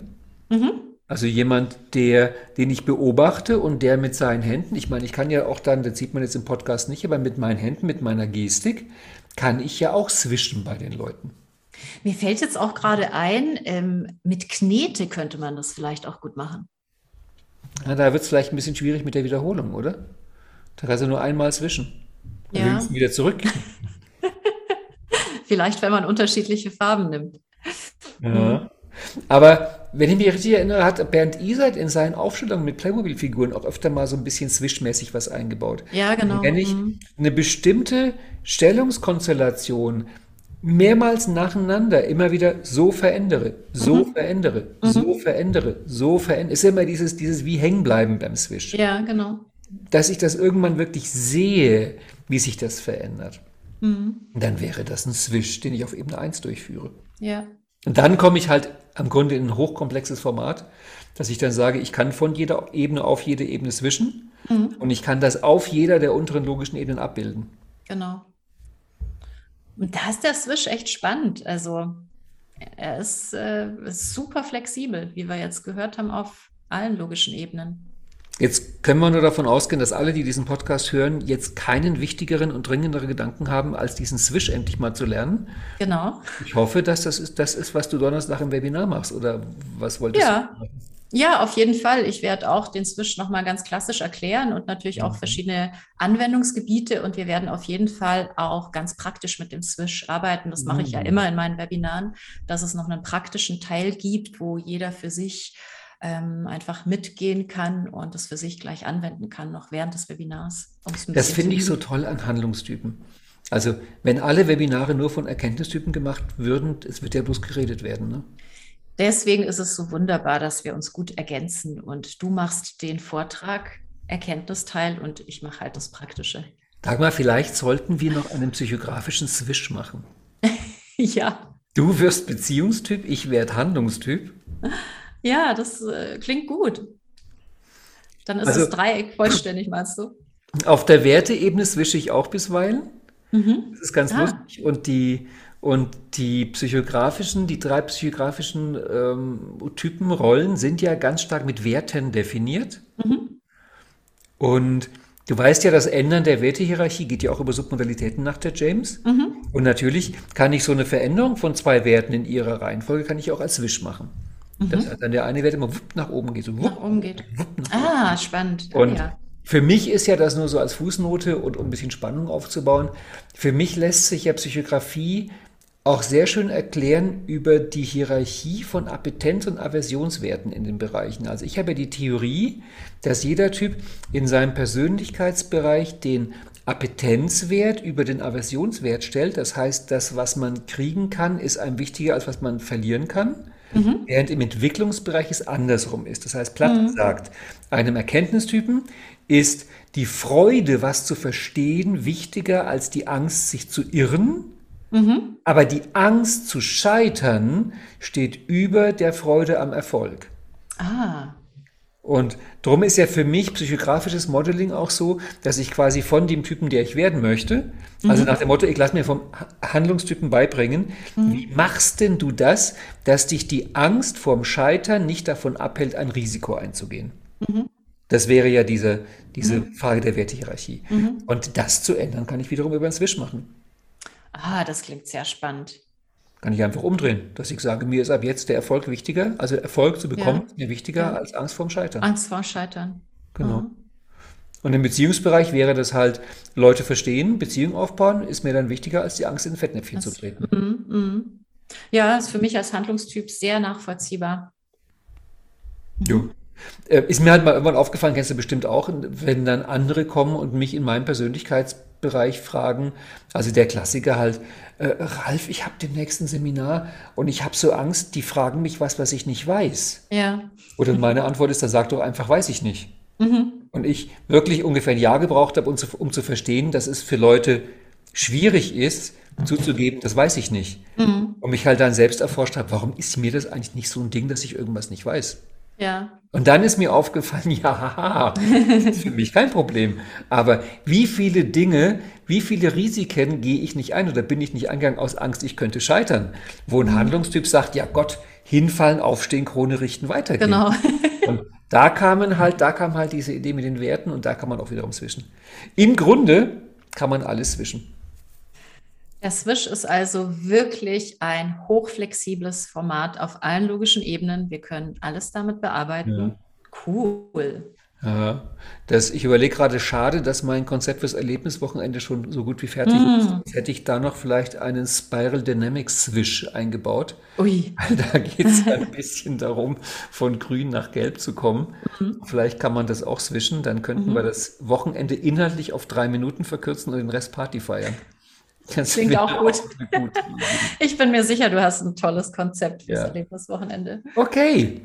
Mhm. Also jemand, der, den ich beobachte und der mit seinen Händen, ich meine, ich kann ja auch dann, das sieht man jetzt im Podcast nicht, aber mit meinen Händen, mit meiner Gestik, kann ich ja auch swischen bei den Leuten. Mir fällt jetzt auch gerade ein, ähm, mit Knete könnte man das vielleicht auch gut machen. Ja, da wird es vielleicht ein bisschen schwierig mit der Wiederholung, oder? Da kannst du nur einmal swischen. Und ja. wieder zurück. vielleicht, wenn man unterschiedliche Farben nimmt. Ja. Aber wenn ich mich richtig erinnere, hat Bernd Isert in seinen Aufstellungen mit Playmobil-Figuren auch öfter mal so ein bisschen swishmäßig was eingebaut. Ja, genau. wenn ich mhm. eine bestimmte Stellungskonstellation mehrmals nacheinander immer wieder so verändere, so mhm. verändere, mhm. so verändere, so verändere, ist immer dieses, dieses wie hängen bleiben beim Swish. Ja, genau. Dass ich das irgendwann wirklich sehe, wie sich das verändert. Mhm. Dann wäre das ein Swish, den ich auf Ebene 1 durchführe. Ja. Und dann komme ich halt am Grunde in ein hochkomplexes Format, dass ich dann sage, ich kann von jeder Ebene auf jede Ebene swischen mhm. und ich kann das auf jeder der unteren logischen Ebenen abbilden. Genau. Und da ist der Swish echt spannend. Also er ist, äh, ist super flexibel, wie wir jetzt gehört haben, auf allen logischen Ebenen. Jetzt können wir nur davon ausgehen, dass alle, die diesen Podcast hören, jetzt keinen wichtigeren und dringenderen Gedanken haben, als diesen Swish endlich mal zu lernen. Genau. Ich hoffe, dass das ist, das ist, was du Donnerstag im Webinar machst. Oder was wolltest ja. du machen? Ja, auf jeden Fall. Ich werde auch den Swish nochmal ganz klassisch erklären und natürlich auch mhm. verschiedene Anwendungsgebiete. Und wir werden auf jeden Fall auch ganz praktisch mit dem Swish arbeiten. Das mache ich ja mhm. immer in meinen Webinaren, dass es noch einen praktischen Teil gibt, wo jeder für sich ähm, einfach mitgehen kann und das für sich gleich anwenden kann, noch während des Webinars. Das finde ich so toll an Handlungstypen. Also wenn alle Webinare nur von Erkenntnistypen gemacht würden, es wird ja bloß geredet werden. Ne? Deswegen ist es so wunderbar, dass wir uns gut ergänzen und du machst den Vortrag, Erkenntnisteil und ich mache halt das Praktische. Dagmar, vielleicht sollten wir noch einen psychografischen Swish machen. ja. Du wirst Beziehungstyp, ich werde Handlungstyp. Ja, das äh, klingt gut. Dann ist also, das Dreieck vollständig, meinst du? Auf der Werteebene swische ich auch bisweilen. Mhm. Das ist ganz ah. lustig. Und die, und die psychografischen, die drei psychografischen ähm, Typen, Rollen sind ja ganz stark mit Werten definiert. Mhm. Und du weißt ja, das Ändern der Wertehierarchie geht ja auch über Submodalitäten nach der James. Mhm. Und natürlich kann ich so eine Veränderung von zwei Werten in ihrer Reihenfolge kann ich auch als Wisch machen. Mhm. Dass dann der eine Wert immer wupp nach oben geht. So wupp, nach oben geht. Wupp nach ah, spannend. Und ja. für mich ist ja das nur so als Fußnote und um ein bisschen Spannung aufzubauen. Für mich lässt sich ja Psychografie auch sehr schön erklären über die Hierarchie von Appetenz- und Aversionswerten in den Bereichen. Also ich habe ja die Theorie, dass jeder Typ in seinem Persönlichkeitsbereich den Appetenzwert über den Aversionswert stellt. Das heißt, das, was man kriegen kann, ist einem wichtiger, als was man verlieren kann. Mhm. Während im Entwicklungsbereich es andersrum ist. Das heißt, Platt mhm. sagt, einem Erkenntnistypen ist die Freude, was zu verstehen, wichtiger als die Angst, sich zu irren. Mhm. Aber die Angst zu scheitern steht über der Freude am Erfolg. Ah. Und darum ist ja für mich psychografisches Modeling auch so, dass ich quasi von dem Typen, der ich werden möchte, mhm. also nach dem Motto, ich lasse mir vom Handlungstypen beibringen, mhm. wie machst denn du das, dass dich die Angst vorm Scheitern nicht davon abhält, ein Risiko einzugehen? Mhm. Das wäre ja diese, diese mhm. Frage der Wertehierarchie. Mhm. Und das zu ändern, kann ich wiederum über einen Switch machen. Ah, das klingt sehr spannend. Kann ich einfach umdrehen, dass ich sage, mir ist ab jetzt der Erfolg wichtiger, also Erfolg zu bekommen, ja. ist mir wichtiger ja. als Angst vorm Scheitern. Angst vorm Scheitern. Genau. Mhm. Und im Beziehungsbereich wäre das halt, Leute verstehen, Beziehungen aufbauen, ist mir dann wichtiger, als die Angst in Fettnäpfchen das, zu treten. Mm, mm. Ja, ist für mich als Handlungstyp sehr nachvollziehbar. Jo. Äh, ist mir halt mal irgendwann aufgefallen, kennst du bestimmt auch, wenn dann andere kommen und mich in meinem Persönlichkeitsbereich fragen, also der Klassiker halt, äh, Ralf, ich habe demnächst ein Seminar und ich habe so Angst, die fragen mich was, was ich nicht weiß. Ja. Oder meine Antwort ist, dann sag doch einfach, weiß ich nicht. Mhm. Und ich wirklich ungefähr ein Jahr gebraucht habe, um zu, um zu verstehen, dass es für Leute schwierig ist, zuzugeben, das weiß ich nicht. Mhm. Und mich halt dann selbst erforscht habe, warum ist mir das eigentlich nicht so ein Ding, dass ich irgendwas nicht weiß? Ja. Und dann ist mir aufgefallen, ja, das ist für mich kein Problem. Aber wie viele Dinge, wie viele Risiken gehe ich nicht ein oder bin ich nicht eingegangen aus Angst, ich könnte scheitern? Wo ein mhm. Handlungstyp sagt, ja Gott, hinfallen, aufstehen, Krone richten, weitergehen. Genau. und da kamen halt, da kam halt diese Idee mit den Werten und da kann man auch wiederum zwischen. Im Grunde kann man alles zwischen. Der Swish ist also wirklich ein hochflexibles Format auf allen logischen Ebenen. Wir können alles damit bearbeiten. Ja. Cool. Ja, das, ich überlege gerade, schade, dass mein Konzept fürs Erlebniswochenende schon so gut wie fertig mm. ist. Hätte ich da noch vielleicht einen Spiral Dynamics Swish eingebaut. Ui. Da geht es ein bisschen darum, von grün nach gelb zu kommen. Mhm. Vielleicht kann man das auch swischen, dann könnten mhm. wir das Wochenende inhaltlich auf drei Minuten verkürzen und den Rest Party feiern. Das klingt auch gut. gut. ich bin mir sicher, du hast ein tolles Konzept fürs ja. Erlebniswochenende. Okay.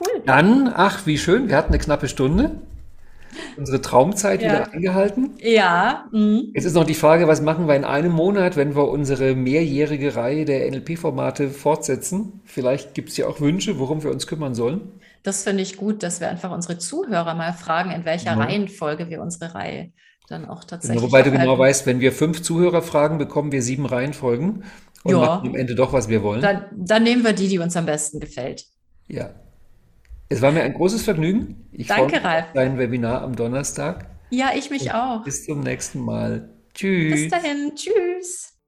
Cool. Dann, ach, wie schön, wir hatten eine knappe Stunde. Unsere Traumzeit ja. wieder eingehalten. Ja. Mhm. Jetzt ist noch die Frage, was machen wir in einem Monat, wenn wir unsere mehrjährige Reihe der NLP-Formate fortsetzen? Vielleicht gibt es ja auch Wünsche, worum wir uns kümmern sollen. Das finde ich gut, dass wir einfach unsere Zuhörer mal fragen, in welcher ja. Reihenfolge wir unsere Reihe dann auch tatsächlich. Genau, wobei du genau weißt, wenn wir fünf Zuhörer fragen, bekommen wir sieben Reihenfolgen und ja. machen am Ende doch, was wir wollen. Dann, dann nehmen wir die, die uns am besten gefällt. Ja. Es war mir ein großes Vergnügen. Ich Danke, Ralf. Dein Webinar am Donnerstag. Ja, ich mich und auch. Bis zum nächsten Mal. Tschüss. Bis dahin. Tschüss.